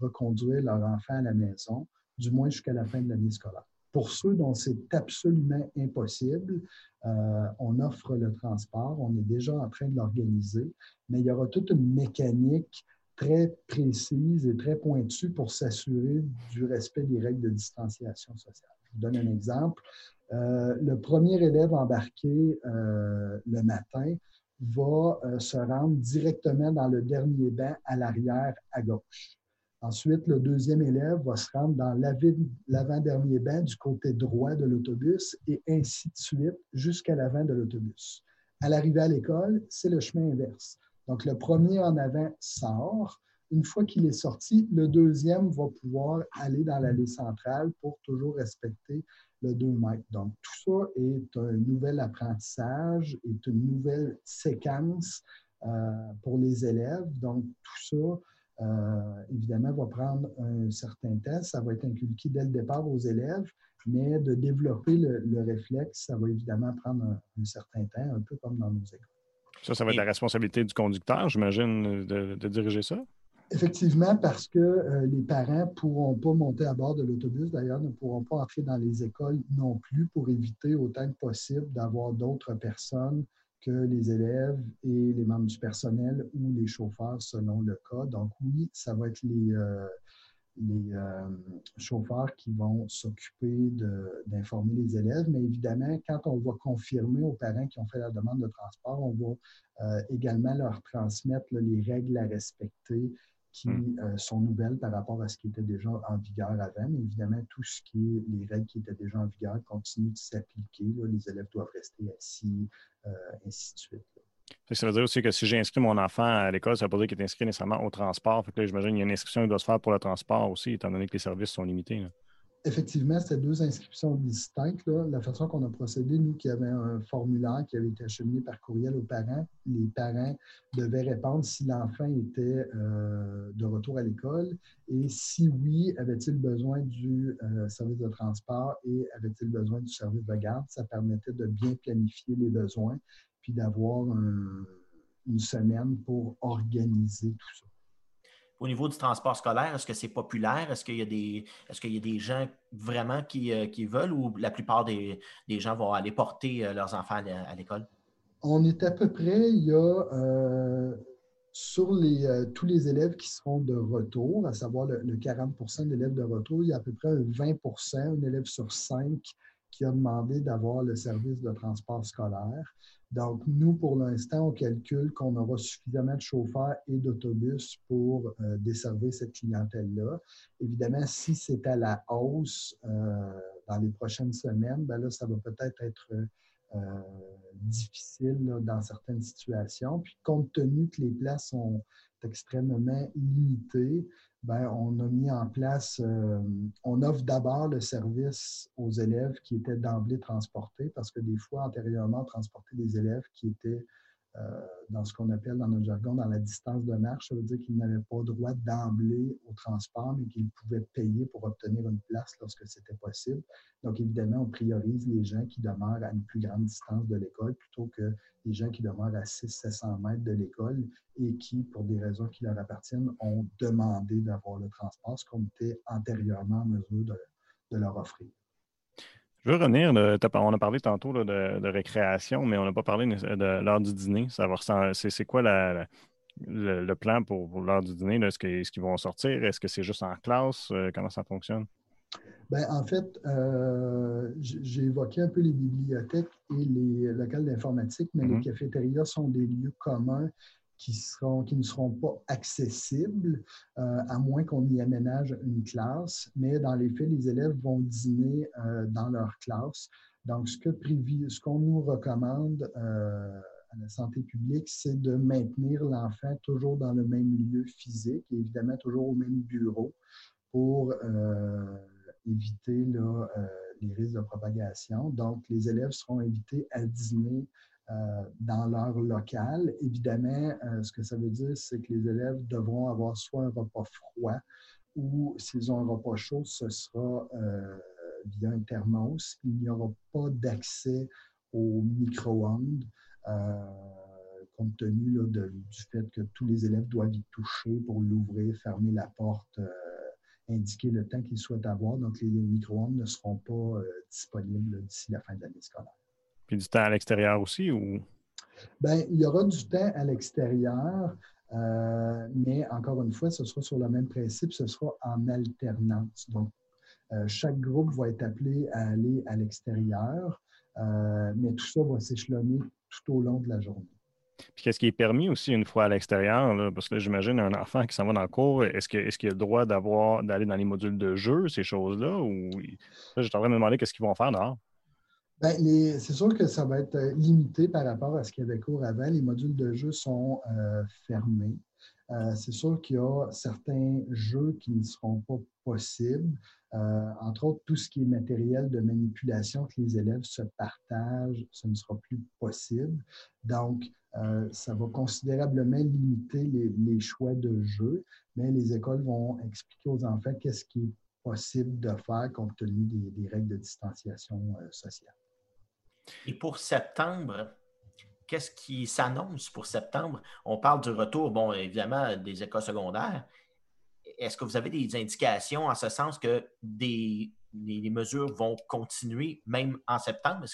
reconduire leur enfant à la maison, du moins jusqu'à la fin de l'année scolaire. Pour ceux dont c'est absolument impossible, euh, on offre le transport, on est déjà en train de l'organiser, mais il y aura toute une mécanique très précise et très pointue pour s'assurer du respect des règles de distanciation sociale. Je vous donne un exemple. Euh, le premier élève embarqué euh, le matin va se rendre directement dans le dernier banc à l'arrière à gauche. Ensuite, le deuxième élève va se rendre dans l'avant-dernier banc du côté droit de l'autobus et ainsi de suite jusqu'à l'avant de l'autobus. À l'arrivée à l'école, c'est le chemin inverse. Donc, le premier en avant sort. Une fois qu'il est sorti, le deuxième va pouvoir aller dans l'allée centrale pour toujours respecter le 2 mètres. Donc, tout ça est un nouvel apprentissage, est une nouvelle séquence euh, pour les élèves. Donc, tout ça euh, évidemment, va prendre un certain temps. Ça va être inculqué dès le départ aux élèves, mais de développer le, réflexe, ça va évidemment prendre un, certain temps, un peu comme dans nos écoles. Ça, ça va être la responsabilité du conducteur, j'imagine, de, diriger ça? Effectivement, parce que euh, les parents ne pourront pas monter à bord de l'autobus, d'ailleurs, ne pourront pas entrer dans les écoles non plus pour éviter autant que possible d'avoir d'autres personnes que les élèves et les membres du personnel ou les chauffeurs selon le cas. Donc oui, ça va être les, euh, euh, chauffeurs qui vont s'occuper d'informer les élèves, mais évidemment, quand on va confirmer aux parents qui ont fait la demande de transport, on va euh, également leur transmettre les règles à respecter qui hmm. sont nouvelles par rapport à ce qui était déjà en vigueur avant. Mais évidemment, tout ce qui est les règles qui étaient déjà en vigueur continuent de s'appliquer. Les élèves doivent rester assis, euh, ainsi de suite. Ça veut dire aussi que si j'ai inscrit mon enfant à l'école, ça veut pas dire qu'il est inscrit nécessairement au transport. Fait que j'imagine qu'il y a une inscription qui doit se faire pour le transport aussi, étant donné que les services sont limités. Effectivement, c'était deux inscriptions distinctes. La façon qu'on a procédé, nous qui avions un formulaire qui avait été acheminé par courriel aux parents, les parents devaient répondre si l'enfant était euh, de retour à l'école et si oui, avait-il besoin du euh, service de transport et avait-il besoin du service de garde. Ça permettait de bien planifier les besoins puis d'avoir une semaine pour organiser tout ça au niveau du transport scolaire, est-ce que c'est populaire? Est-ce qu'il y, a des, est y a des gens vraiment euh, qui, veulent ou la plupart des, gens vont aller porter euh, leurs enfants à l'école? On est à peu près, il y a euh, sur les, tous les élèves qui seront de retour, à savoir le, le 40% d'élèves de retour, il y a à peu près 20% un élève sur cinq qui a demandé d'avoir le service de transport scolaire. Donc, nous, pour l'instant, on calcule qu'on aura suffisamment de chauffeurs et d'autobus pour euh, desservir cette clientèle-là. Évidemment, si c'est à la hausse euh, dans les prochaines semaines, ben là, ça va peut-être être, euh, difficile dans certaines situations. Puis, compte tenu que les places sont extrêmement limitées, ben, on a mis en place, euh, on offre d'abord le service aux élèves qui étaient d'emblée transportés, parce que des fois, antérieurement, on transportait des élèves qui étaient dans ce qu'on appelle dans notre jargon, dans la distance de marche. Ça veut dire qu'ils n'avaient pas droit d'emblée au transport, mais qu'ils pouvaient payer pour obtenir une place lorsque c'était possible. Donc, évidemment, on priorise les gens qui demeurent à une plus grande distance de l'école plutôt que les gens qui demeurent à 600-700 mètres de l'école et qui, pour des raisons qui leur appartiennent, ont demandé d'avoir le transport, ce qu'on était antérieurement en mesure de leur offrir. Je veux revenir, on a parlé tantôt de, récréation, mais on n'a pas parlé de l'heure du dîner. C'est quoi le, plan pour, l'heure du dîner? Est-ce qu'ils vont sortir? Est-ce que c'est juste en classe? Euh, comment ça fonctionne? Bien, en fait, euh, j'ai évoqué un peu les bibliothèques et les locales d'informatique, mais les mm-hmm. cafétérias sont des lieux communs qui, ne seront pas accessibles, euh, à moins qu'on y aménage une classe. Mais dans les faits, les élèves vont dîner euh, dans leur classe. Donc, ce qu'on ce nous recommande euh, à la santé publique, c'est de maintenir l'enfant toujours dans le même lieu physique et évidemment toujours au même bureau pour éviter les risques de propagation. Donc, les élèves seront invités à dîner dans leur local. Évidemment, euh, ce que ça veut dire, c'est que les élèves devront avoir soit un repas froid ou s'ils ont un repas chaud, ce sera via un thermos. Il n'y aura pas d'accès au micro-ondes compte tenu du fait que tous les élèves doivent y toucher pour l'ouvrir, fermer la porte, euh, indiquer le temps qu'ils souhaitent avoir. Donc, les micro-ondes ne seront pas euh, disponibles d'ici la fin de l'année scolaire. Puis du temps à l'extérieur aussi ou? Bien, il y aura du temps à l'extérieur, euh, mais encore une fois, ce sera sur le même principe, ce sera en alternance. Donc, chaque groupe va être appelé à aller à l'extérieur, mais tout ça va s'échelonner tout au long de la journée. Puis qu'est-ce qui est permis aussi une fois à l'extérieur? Parce que là, j'imagine un enfant qui s'en va dans le cours, est-ce qu'il est a le droit d'avoir d'aller dans les modules de jeu, ces choses-là? Ou j'étais en train de me demander qu'est-ce qu'ils vont faire dehors. Bien, c'est sûr que ça va être euh, limité par rapport à ce qu'il y avait cours avant. Les modules de jeu sont euh, fermés. Euh, c'est sûr qu'il y a certains jeux qui ne seront pas possibles. entre autres, tout ce qui est matériel de manipulation que les élèves se partagent, ce ne sera plus possible. Donc, ça va considérablement limiter les, choix de jeu, mais les écoles vont expliquer aux enfants qu'est-ce qui est possible de faire compte tenu des, règles de distanciation sociale. Et pour septembre, qu'est-ce qui s'annonce pour septembre? On parle du retour, bon, évidemment, des écoles secondaires. Est-ce que vous avez des indications en ce sens que des, les, mesures vont continuer même en septembre?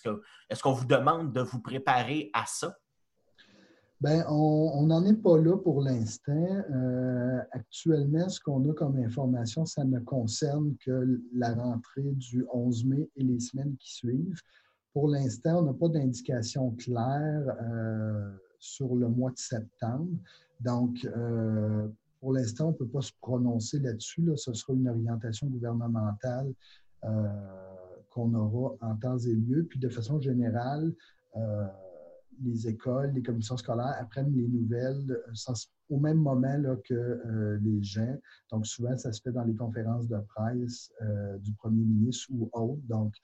Est-ce qu'on vous demande de vous préparer à ça? Bien, on n'en est pas là pour l'instant. Euh, actuellement, ce qu'on a comme information, ça ne concerne que la rentrée du 11 mai et les semaines qui suivent. Pour l'instant, on n'a pas d'indication claire euh, sur le mois de septembre. Donc, euh, pour l'instant, on ne peut pas se prononcer là-dessus. Là. Ce sera une orientation gouvernementale qu'on aura en temps et lieu. Puis, de façon générale, les écoles, les commissions scolaires apprennent les nouvelles euh, au même moment que euh, les gens. Donc, souvent, ça se fait dans les conférences de presse euh, du premier ministre ou autre. Donc,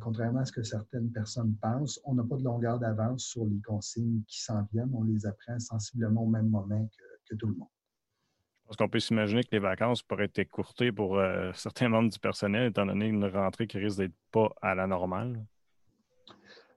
contrairement à ce que certaines personnes pensent, on n'a pas de longueur d'avance sur les consignes qui s'en viennent. On les apprend sensiblement au même moment que, tout le monde. Pense qu'on peut s'imaginer que les vacances pourraient être écourtées pour certains membres du personnel, étant donné une rentrée qui risque d'être pas à la normale.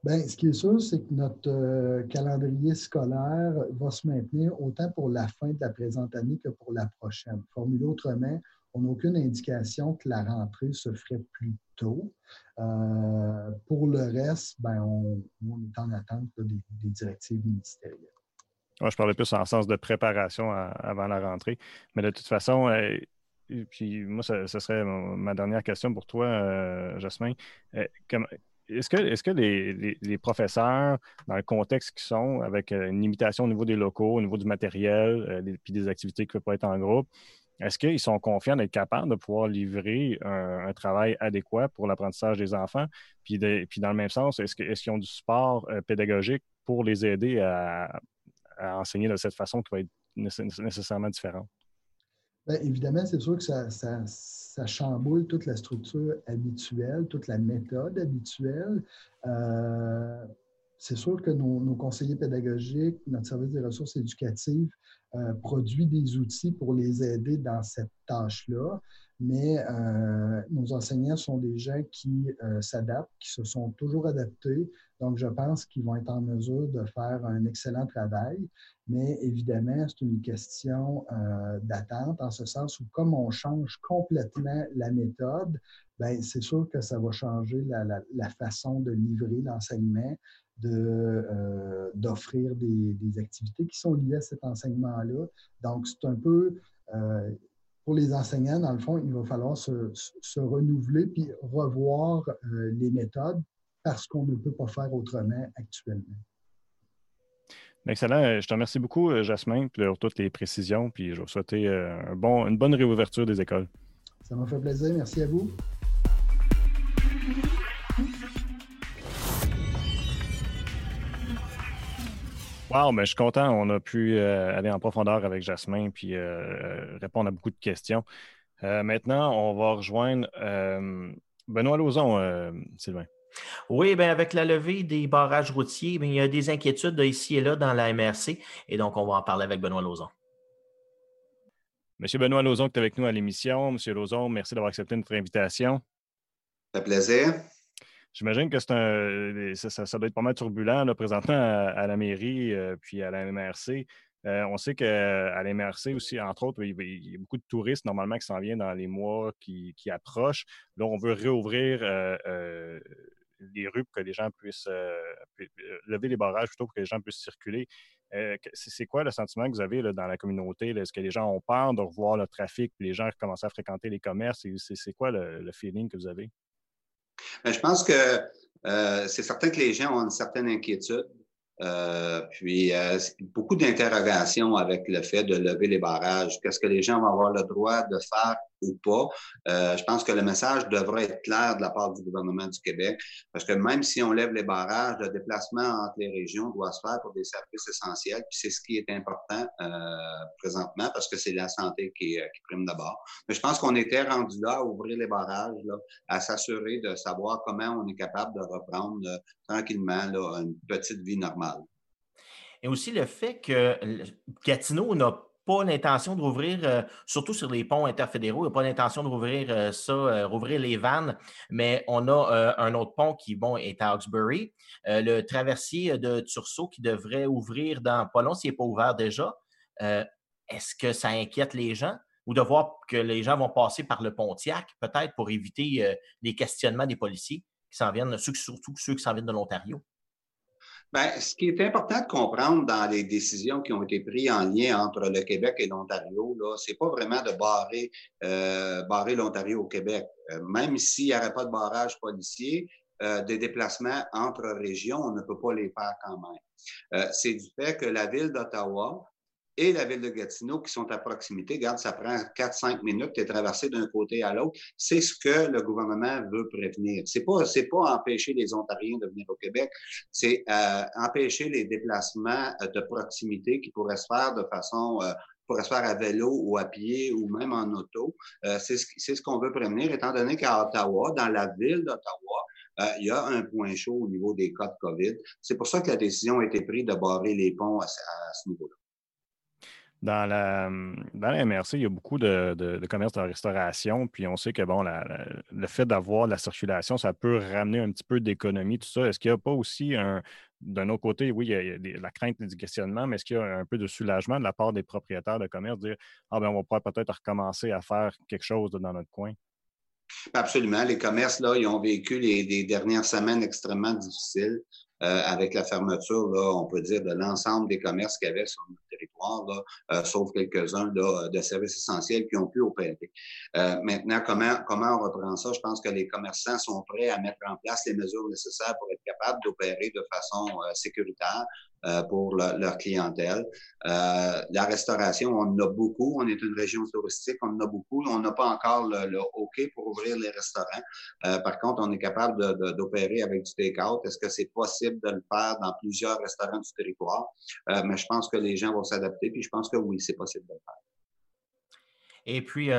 Bien, ce qui est sûr, c'est que notre euh, calendrier scolaire va se maintenir autant pour la fin de la présente année que pour la prochaine. Formulé autrement, on n'a aucune indication que la rentrée se ferait plus tôt. Euh, pour le reste, ben, on, est en attente des, directives ministérielles. je parlais plus en sens de préparation avant la rentrée. Mais de toute façon, euh, puis moi, ce, serait ma dernière question pour toi, Jasmin est-ce que, les, professeurs, dans le contexte qu'ils sont, avec euh, une limitation au niveau des locaux, au niveau du matériel, euh, puis des activités qui ne peuvent pas être en groupe, est-ce qu'ils sont confiants d'être capables de pouvoir livrer un, travail adéquat pour l'apprentissage des enfants? Puis, puis, dans le même sens, est-ce qu'ils ont du support euh, pédagogique pour les aider à, enseigner de cette façon qui va être nécessairement différente? Bien, évidemment, c'est sûr que ça, chamboule toute la structure habituelle, toute la méthode habituelle. Euh, c'est sûr que nos, conseillers pédagogiques, notre service des ressources éducatives euh, produit des outils pour les aider dans cette tâche-là, mais euh, nos enseignants sont des gens qui s'adaptent, qui se sont toujours adaptés. Donc, je pense qu'ils vont être en mesure de faire un excellent travail. Mais évidemment, c'est une question euh, d'attente, en ce sens où comme on change complètement la méthode, ben, c'est sûr que ça va changer la, façon de livrer l'enseignement, euh, d'offrir des, des, activités qui sont liées à cet enseignement-là. Donc, c'est un peu, euh, pour les enseignants, dans le fond, il va falloir se, se renouveler puis revoir les méthodes parce qu'on ne peut pas faire autrement actuellement. Excellent. Euh, je te remercie beaucoup, euh, Jasmin, pour toutes les précisions. Puis je vous souhaite euh, un bon, une bonne réouverture des écoles. Ça m'a fait plaisir. Merci à vous. Wow, mais je suis content. On a pu aller en profondeur avec Jasmin puis répondre à beaucoup de questions. maintenant, on va rejoindre Benoît Lauzon, Sylvain. Oui, bien, avec la levée des barrages routiers, il y a des inquiétudes ici et là dans la MRC. Et donc, on va en parler avec Benoît Lauzon. Monsieur Benoît Lauzon qui est avec nous à l'émission. Monsieur Lauzon, merci d'avoir accepté notre invitation. Ça fait plaisir. J'imagine que c'est un, ça, doit être pas mal turbulent là, présentement à, la mairie euh, puis à la MRC. Euh, on sait qu'à la MRC aussi, entre autres, il, y a beaucoup de touristes normalement qui s'en viennent dans les mois qui, approchent. Là, on veut réouvrir euh, les rues pour que les gens puissent lever les barrages plutôt pour que les gens puissent circuler. c'est quoi le sentiment que vous avez dans la communauté? Est-ce que les gens ont peur de revoir le trafic, les gens recommencent à fréquenter les commerces? C'est quoi le, feeling que vous avez? Ben, je pense que euh, c'est certain que les gens ont une certaine inquiétude. Euh, puis euh, beaucoup d'interrogations avec le fait de lever les barrages. Qu'est-ce que les gens vont avoir le droit de faire ou pas. Euh, je pense que le message devrait être clair de la part du gouvernement du Québec, parce que même si on lève les barrages, le déplacement entre les régions doit se faire pour des services essentiels, puis c'est ce qui est important euh, présentement, parce que c'est la santé qui, euh, qui prime d'abord. Mais je pense qu'on était rendu là à ouvrir les barrages, à s'assurer de savoir comment on est capable de reprendre tranquillement une petite vie normale. Et aussi le fait que Gatineau n'a pas l'intention de rouvrir, euh, surtout sur les ponts interfédéraux, il n'y a pas l'intention de rouvrir euh, ça, euh, rouvrir les vannes, mais on a un autre pont qui, bon, est à Hawkesbury. le traversier de Tursault qui devrait ouvrir dans pas long, s'il n'est pas ouvert déjà. Est-ce que ça inquiète les gens? Ou de voir que les gens vont passer par le Pontiac, peut-être pour éviter les questionnements des policiers qui s'en viennent, surtout ceux qui s'en viennent de l'Ontario? Bien, ce qui est important de comprendre dans les décisions qui ont été prises en lien entre le Québec et l'Ontario, là, c'est pas vraiment de barrer, euh, barrer l'Ontario au Québec. Euh, même s'il n'y aurait pas de barrage policier, euh, des déplacements entre régions, on ne peut pas les faire quand même. C'est du fait que la ville d'Ottawa et la ville de Gatineau qui sont à proximité. Regarde, ça prend 4-5 minutes de traverser d'un côté à l'autre. C'est ce que le gouvernement veut prévenir. C'est pas, c'est pas empêcher les Ontariens de venir au Québec, c'est euh, empêcher les déplacements euh, de proximité qui pourraient se faire de façon euh, pourrait se faire à vélo ou à pied ou même en auto. Euh, c'est ce, ce qu'on veut prévenir, étant donné qu'à Ottawa, dans la ville d'Ottawa, euh, il y a un point chaud au niveau des cas de COVID. C'est pour ça que la décision a été prise de barrer les ponts à ce niveau-là. Dans la, dans MRC, il y a beaucoup de, de, de commerces de restauration, puis on sait que bon, le fait d'avoir la circulation, ça peut ramener un petit peu d'économie, tout ça. Est-ce qu'il n'y a pas aussi un, d'un autre côté, oui, il y a, la crainte du questionnement, mais est-ce qu'il y a un peu de soulagement de la part des propriétaires de commerce, de dire Ah, ben on va pouvoir peut-être recommencer à faire quelque chose dans notre coin? Absolument. Les commerces, là, ils ont vécu les dernières semaines extrêmement difficiles. Euh, avec la fermeture, là, on peut dire, de l'ensemble des commerces qu'il y avait sur notre euh, sauf quelques-uns de services essentiels qui ont pu opérer. Euh, maintenant, comment, comment on reprend ça? Je pense que les commerçants sont prêts à mettre en place les mesures nécessaires pour être capables d'opérer de façon sécuritaire. Euh, pour leur clientèle. Euh, la restauration, on en a beaucoup. On est une région touristique, on en a beaucoup. On n'a pas encore le, OK pour ouvrir les restaurants. Euh, par contre, on est capable d'opérer avec du take-out. Est-ce que c'est possible de le faire dans plusieurs restaurants du territoire? mais je pense que les gens vont s'adapter, puis je pense que oui, c'est possible de le faire. Et puis,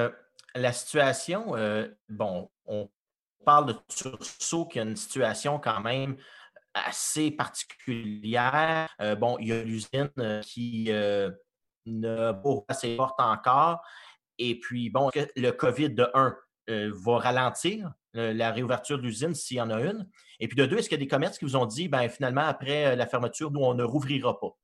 la situation, bon, on parle de Tursault qui a une situation quand même assez particulière. Euh, bon, il y a l'usine euh, qui euh, n'a pas assez forte encore. Et puis, bon, le COVID de 1 va ralentir la réouverture de l'usine s'il y en a une? Et puis de deux, est-ce qu'il y a des commerces qui vous ont dit, ben finalement, après la fermeture, nous, on ne rouvrira pas?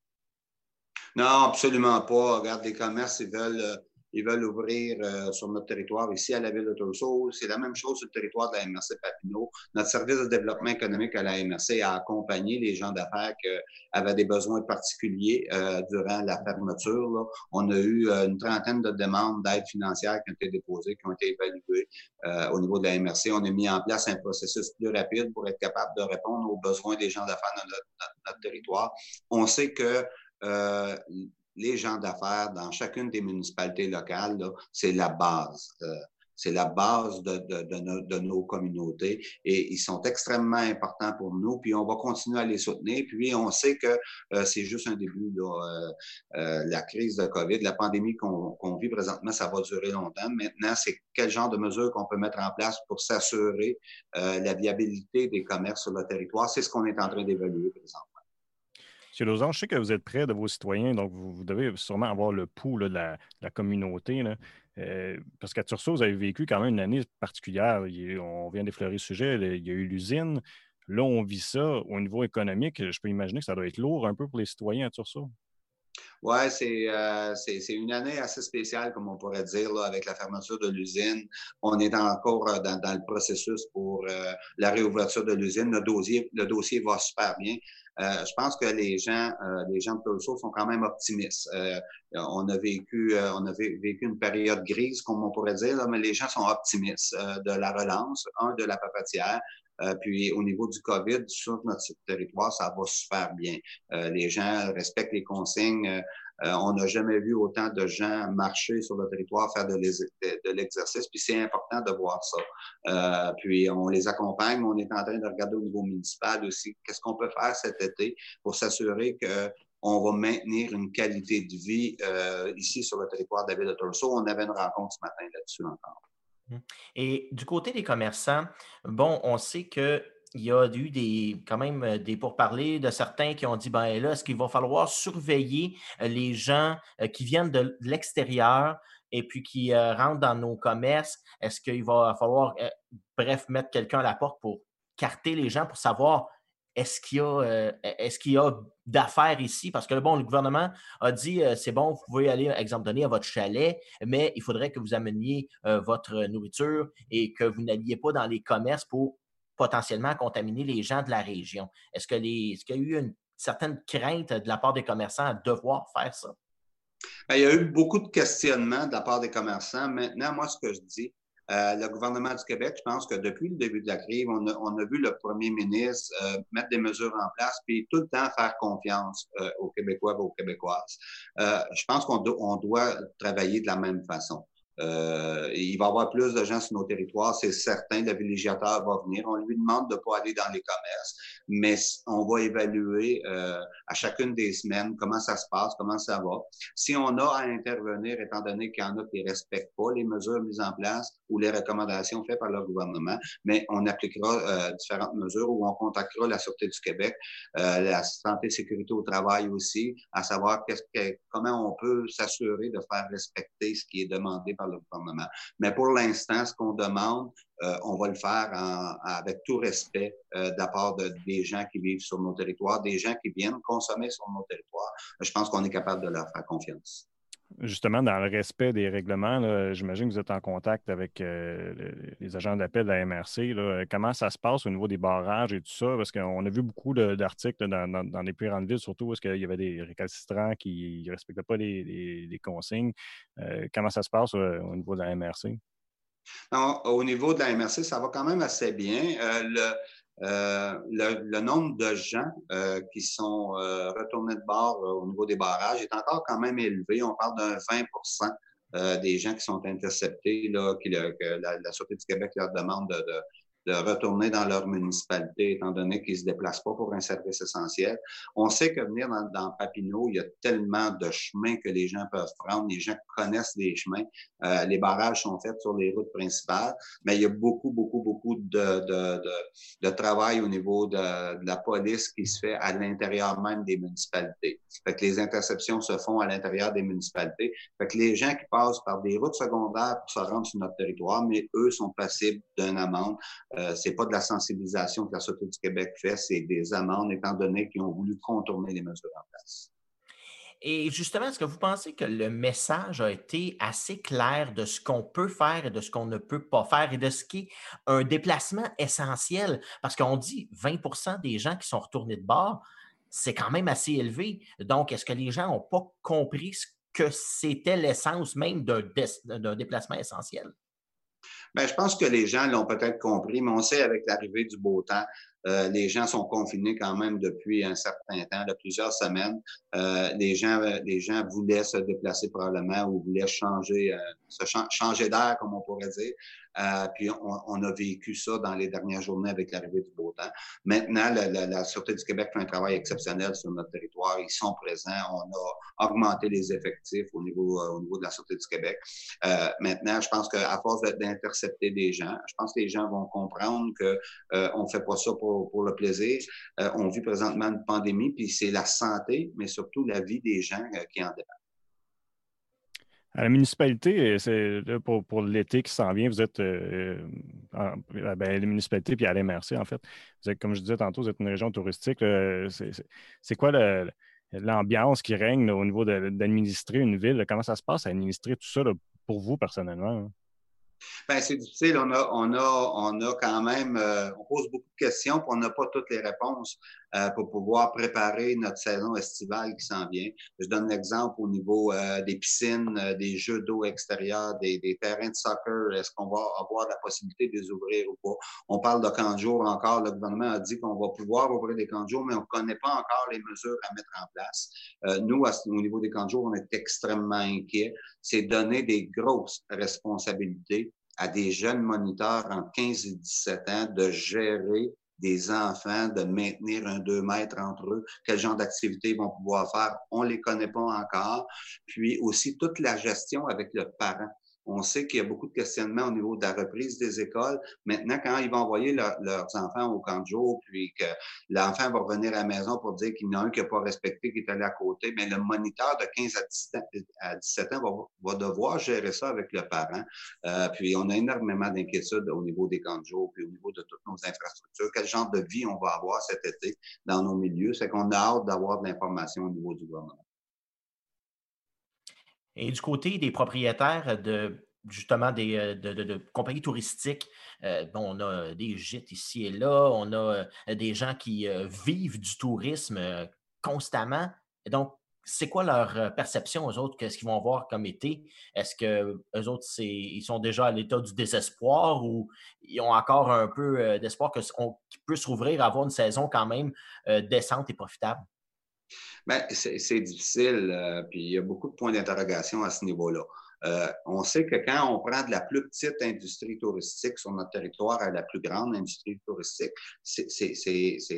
Non, absolument pas. Regarde, les commerces, ils veulent ils veulent ouvrir euh, sur notre territoire ici à la ville de Torso. C'est la même chose sur le territoire de la MRC Papineau. Notre service de développement économique à la MRC a accompagné les gens d'affaires qui avaient des besoins particuliers euh, durant la fermeture. Là. On a eu euh, une trentaine de demandes d'aide financière qui ont été déposées, qui ont été évaluées au niveau de la MRC. On a mis en place un processus plus rapide pour être capable de répondre aux besoins des gens d'affaires dans notre, notre, territoire. On sait que euh, les gens d'affaires dans chacune des municipalités locales, c'est la base. Euh, c'est la base de, de, de, nos, communautés et ils sont extrêmement importants pour nous. Puis on va continuer à les soutenir. Puis on sait que euh, c'est juste un début. Là, euh, la crise de COVID, la pandémie qu'on vit présentement, ça va durer longtemps. Maintenant, c'est quel genre de mesures qu'on peut mettre en place pour s'assurer la viabilité des commerces sur le territoire? C'est ce qu'on est en train d'évaluer présentement. M. Lausanne, je sais que vous êtes près de vos citoyens, donc vous, devez sûrement avoir le pouls de, la, communauté. Euh, parce qu'à Tursault, vous avez vécu quand même une année particulière. on vient d'effleurer le sujet, il y a eu l'usine. Là, on vit ça au niveau économique. Je peux imaginer que ça doit être lourd un peu pour les citoyens à Tursault. Oui, euh, c'est une année assez spéciale, comme on pourrait dire, là, avec la fermeture de l'usine. On est encore euh, dans, dans le processus pour euh, la réouverture de l'usine. Le dossier, le dossier va super bien. Euh, je pense que les gens, euh, les gens de Tulsa sont quand même optimistes. Euh, on a vécu, on a vécu une période grise, comme on pourrait dire, là, mais les gens sont optimistes de la relance, un de la papatière, euh, puis au niveau du COVID, sur notre territoire, ça va super bien. Euh, les gens respectent les consignes. Euh, on n'a jamais vu autant de gens marcher sur le territoire, faire de l'exercice, puis c'est important de voir ça. puis on les accompagne, mais on est en train de regarder au niveau municipal aussi qu'est-ce qu'on peut faire cet été pour s'assurer que on va maintenir une qualité de vie ici sur le territoire de la ville de Torso. On avait une rencontre ce matin là-dessus encore. Mmh. Et du côté des commerçants, bon, on sait qu'il y a eu des, quand même euh, des pourparlers de certains qui ont dit ben là, est-ce qu'il va falloir surveiller euh, les gens euh, qui viennent de l'extérieur et puis qui rentrent dans nos commerces? Est-ce qu'il va falloir, bref, mettre quelqu'un à la porte pour carter les gens pour savoir est-ce qu'il y a, est-ce qu'il y a d'affaires ici? Parce que bon, le gouvernement a dit euh, c'est bon, vous pouvez aller, exemple donné, à votre chalet, mais il faudrait que vous ameniez euh, votre nourriture et que vous n'alliez pas dans les commerces pour potentiellement contaminer les gens de la région. Est-ce est-ce qu'il y a eu une certaine crainte de la part des commerçants à devoir faire ça? Ben, il y a eu beaucoup de questionnements de la part des commerçants. Maintenant, moi, ce que je dis, euh, le gouvernement du Québec, je pense que depuis le début de la crise, on a, vu le premier ministre euh, mettre des mesures en place, puis tout le temps faire confiance euh, aux Québécois et aux Québécoises. je pense qu'on doit travailler de la même façon. Euh, il va y avoir plus de gens sur nos territoires, c'est certain. Le villégiateur va venir. On lui demande de ne pas aller dans les commerces, mais on va évaluer euh, à chacune des semaines comment ça se passe, comment ça va. Si on a à intervenir, étant donné qu'il y en a qui ne respectent pas les mesures mises en place ou les recommandations faites par le gouvernement, mais on appliquera euh, différentes mesures ou on contactera la Sûreté du Québec, euh, la santé sécurité au travail aussi, à savoir qu'est-ce que, comment on peut s'assurer de faire respecter ce qui est demandé le gouvernement. Mais pour l'instant, ce qu'on demande, euh, on va le faire avec tout respect euh, de la part de, des gens qui vivent sur nos territoires, des gens qui viennent consommer sur nos territoires. Je pense qu'on est capable de leur faire confiance justement, dans le respect des règlements, j'imagine que vous êtes en contact avec euh, les agents d'appel de la MRC. Comment ça se passe au niveau des barrages et tout ça? Parce qu'on a vu beaucoup d'articles dans, les plus grandes villes, surtout parce qu'il y avait des récalcitrants qui ne respectaient pas les, consignes. Euh, comment ça se passe euh, au niveau de la MRC? au niveau de la MRC, ça va quand même assez bien. Euh, le, nombre de gens euh, qui sont euh, retournés de bord au niveau des barrages est encore quand même élevé. On parle d'un 20% des gens qui sont interceptés, là, qui, que la, la, du Québec leur demande de, de retourner dans leur municipalité, étant donné qu'ils ne se déplacent pas pour un service essentiel. On sait que venir dans, dans, Papineau, il y a tellement de chemins que les gens peuvent prendre. Les gens connaissent les chemins. Euh, les barrages sont faits sur les routes principales, mais il y a beaucoup, beaucoup, beaucoup de, de, de, de travail au niveau de, la police qui se fait à l'intérieur même des municipalités. Fait que les interceptions se font à l'intérieur des municipalités. Fait que les gens qui passent par des routes secondaires pour se rendre sur notre territoire, mais eux sont passibles d'une amende euh, c'est pas de la sensibilisation que la Société du Québec fait, c'est des amendes, étant donné qu'ils ont voulu contourner les mesures en place. Et justement, est-ce que vous pensez que le message a été assez clair de ce qu'on peut faire et de ce qu'on ne peut pas faire et de ce qui est un déplacement essentiel? Parce qu'on dit 20% des gens qui sont retournés de bord, c'est quand même assez élevé. Donc, est-ce que les gens n'ont pas compris que c'était l'essence même d'un déplacement essentiel? Bien, je pense que les gens l'ont peut-être compris, mais on sait avec l'arrivée du beau temps, euh, les gens sont confinés quand même depuis un certain temps, de plusieurs semaines. Euh, les gens, les gens voulaient se déplacer probablement ou voulaient changer, euh, changer d'air, comme on pourrait dire. Euh, puis on, a vécu ça dans les dernières journées avec l'arrivée du beau temps. Maintenant, la, la, la, Sûreté du Québec fait un travail exceptionnel sur notre territoire. Ils sont présents. On a augmenté les effectifs au niveau, euh, au niveau de la Sûreté du Québec. Euh, maintenant, je pense qu'à force d'intercepter des gens, je pense que les gens vont comprendre euh, on fait pas ça pour pour, le plaisir. on vit présentement une pandémie, puis c'est la santé, mais surtout la vie des gens qui en dépendent. À la municipalité, c'est pour, pour l'été qui s'en vient, vous êtes euh, en, ben, la municipalité puis à l'MRC, en fait. Vous êtes, comme je disais tantôt, vous êtes une région touristique. C'est quoi l'ambiance qui règne au niveau d'administrer une ville? Comment ça se passe à administrer tout ça pour vous personnellement? Ben, c'est difficile. On a, on a, on a quand même, euh, on pose beaucoup de questions, puis on n'a pas toutes les réponses euh, pour pouvoir préparer notre saison estivale qui s'en vient. Je donne l'exemple au niveau euh, des piscines, des jeux d'eau extérieurs, des, des, terrains de soccer. Est-ce qu'on va avoir la possibilité de les ouvrir ou pas? On parle de camps de jour encore. Le gouvernement a dit qu'on va pouvoir ouvrir des camps de jour, mais on ne connaît pas encore les mesures à mettre en place. nous, au niveau des camps de jour, on est extrêmement inquiets. C'est donner des grosses responsabilités à des jeunes moniteurs entre 15 et 17 ans de gérer des enfants, de maintenir un 2 mètres entre eux, quel genre d'activités ils vont pouvoir faire, on les connaît pas encore. Puis aussi toute la gestion avec le parent. On sait qu'il y a beaucoup de questionnements au niveau de la reprise des écoles. Maintenant, quand ils vont envoyer leurs enfants au camp de jour, puis que l'enfant va revenir à la maison pour dire qu'il y en a un qui n'a pas respecté, qui est allé à côté, mais le moniteur de 15 à 17 ans, va, devoir gérer ça avec le parent. Euh, puis on a énormément d'inquiétudes au niveau des camps de jour, puis au niveau de toutes nos infrastructures. Quel genre de vie on va avoir cet été dans nos milieux? C'est qu'on a hâte d'avoir de l'information au niveau du gouvernement. Et du côté des propriétaires de justement des, euh, de, compagnies touristiques, euh, bon, on a des gîtes ici et là, on a euh, des gens qui vivent du tourisme constamment. Donc, c'est quoi leur perception, aux autres? Qu'est-ce qu'ils vont voir comme été? Est-ce que autres, ils sont déjà à l'état du désespoir ou ils ont encore un peu d'espoir qu'on puisse rouvrir, avoir une saison quand même décente et profitable? Bien, c'est difficile, euh, puis il y a beaucoup de points d'interrogation à ce niveau-là. Euh, on sait que quand on prend de la plus petite industrie touristique sur notre territoire à la plus grande industrie touristique, c'est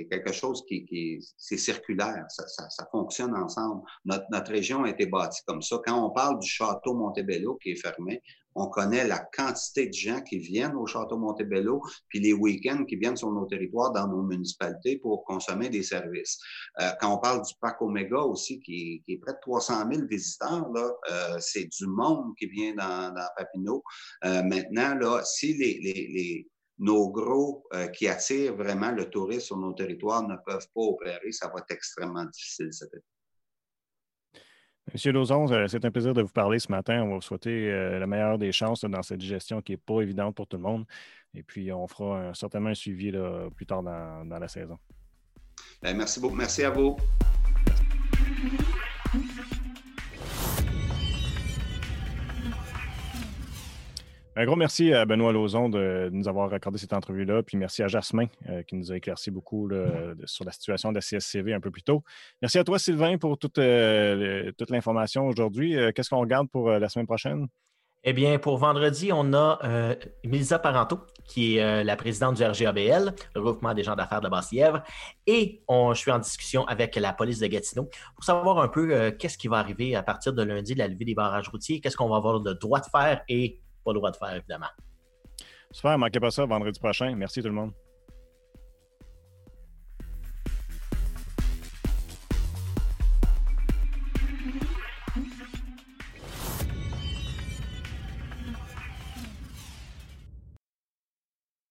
quelque chose qui, qui c'est circulaire, ça, fonctionne ensemble. Notre région a été bâtie comme ça. Quand on parle du château Montebello qui est fermé, on connaît la quantité de gens qui viennent au Château Montebello, puis les week-ends qui viennent sur nos territoires dans nos municipalités pour consommer des services. Euh, quand on parle du parc Omega aussi, qui, est près de 300 000 visiteurs, euh, c'est du monde qui vient dans, Papineau. Euh, maintenant, là, si les, nos gros qui attirent vraiment le tourisme sur nos territoires ne peuvent pas opérer, ça va être extrêmement difficile. Monsieur Lozon, euh, c'est un plaisir de vous parler ce matin. On va vous souhaiter euh, la meilleure des chances dans cette gestion qui n'est pas évidente pour tout le monde. Et puis, on fera certainement un suivi plus tard dans, la saison. Ben, merci beaucoup. Merci à vous. Un gros merci à Benoît Lauzon de, nous avoir accordé cette entrevue-là. Puis merci à Jasmin euh, qui nous a éclairci beaucoup sur la situation de la CSCV un peu plus tôt. Merci à toi, Sylvain, pour toute, euh, toute l'information aujourd'hui. Euh, qu'est-ce qu'on regarde pour la semaine prochaine? Eh bien, pour vendredi, on a Mélissa Parento, qui est la présidente du RGABL, le regroupement des gens d'affaires de Basse-Lièvre, et on, je suis en discussion avec la police de Gatineau pour savoir un peu qu'est-ce qui va arriver à partir de lundi, la levée des barrages routiers, qu'est-ce qu'on va avoir le droit de faire et pas le droit de faire, évidemment. Super, manquez pas ça vendredi prochain. Merci tout le monde.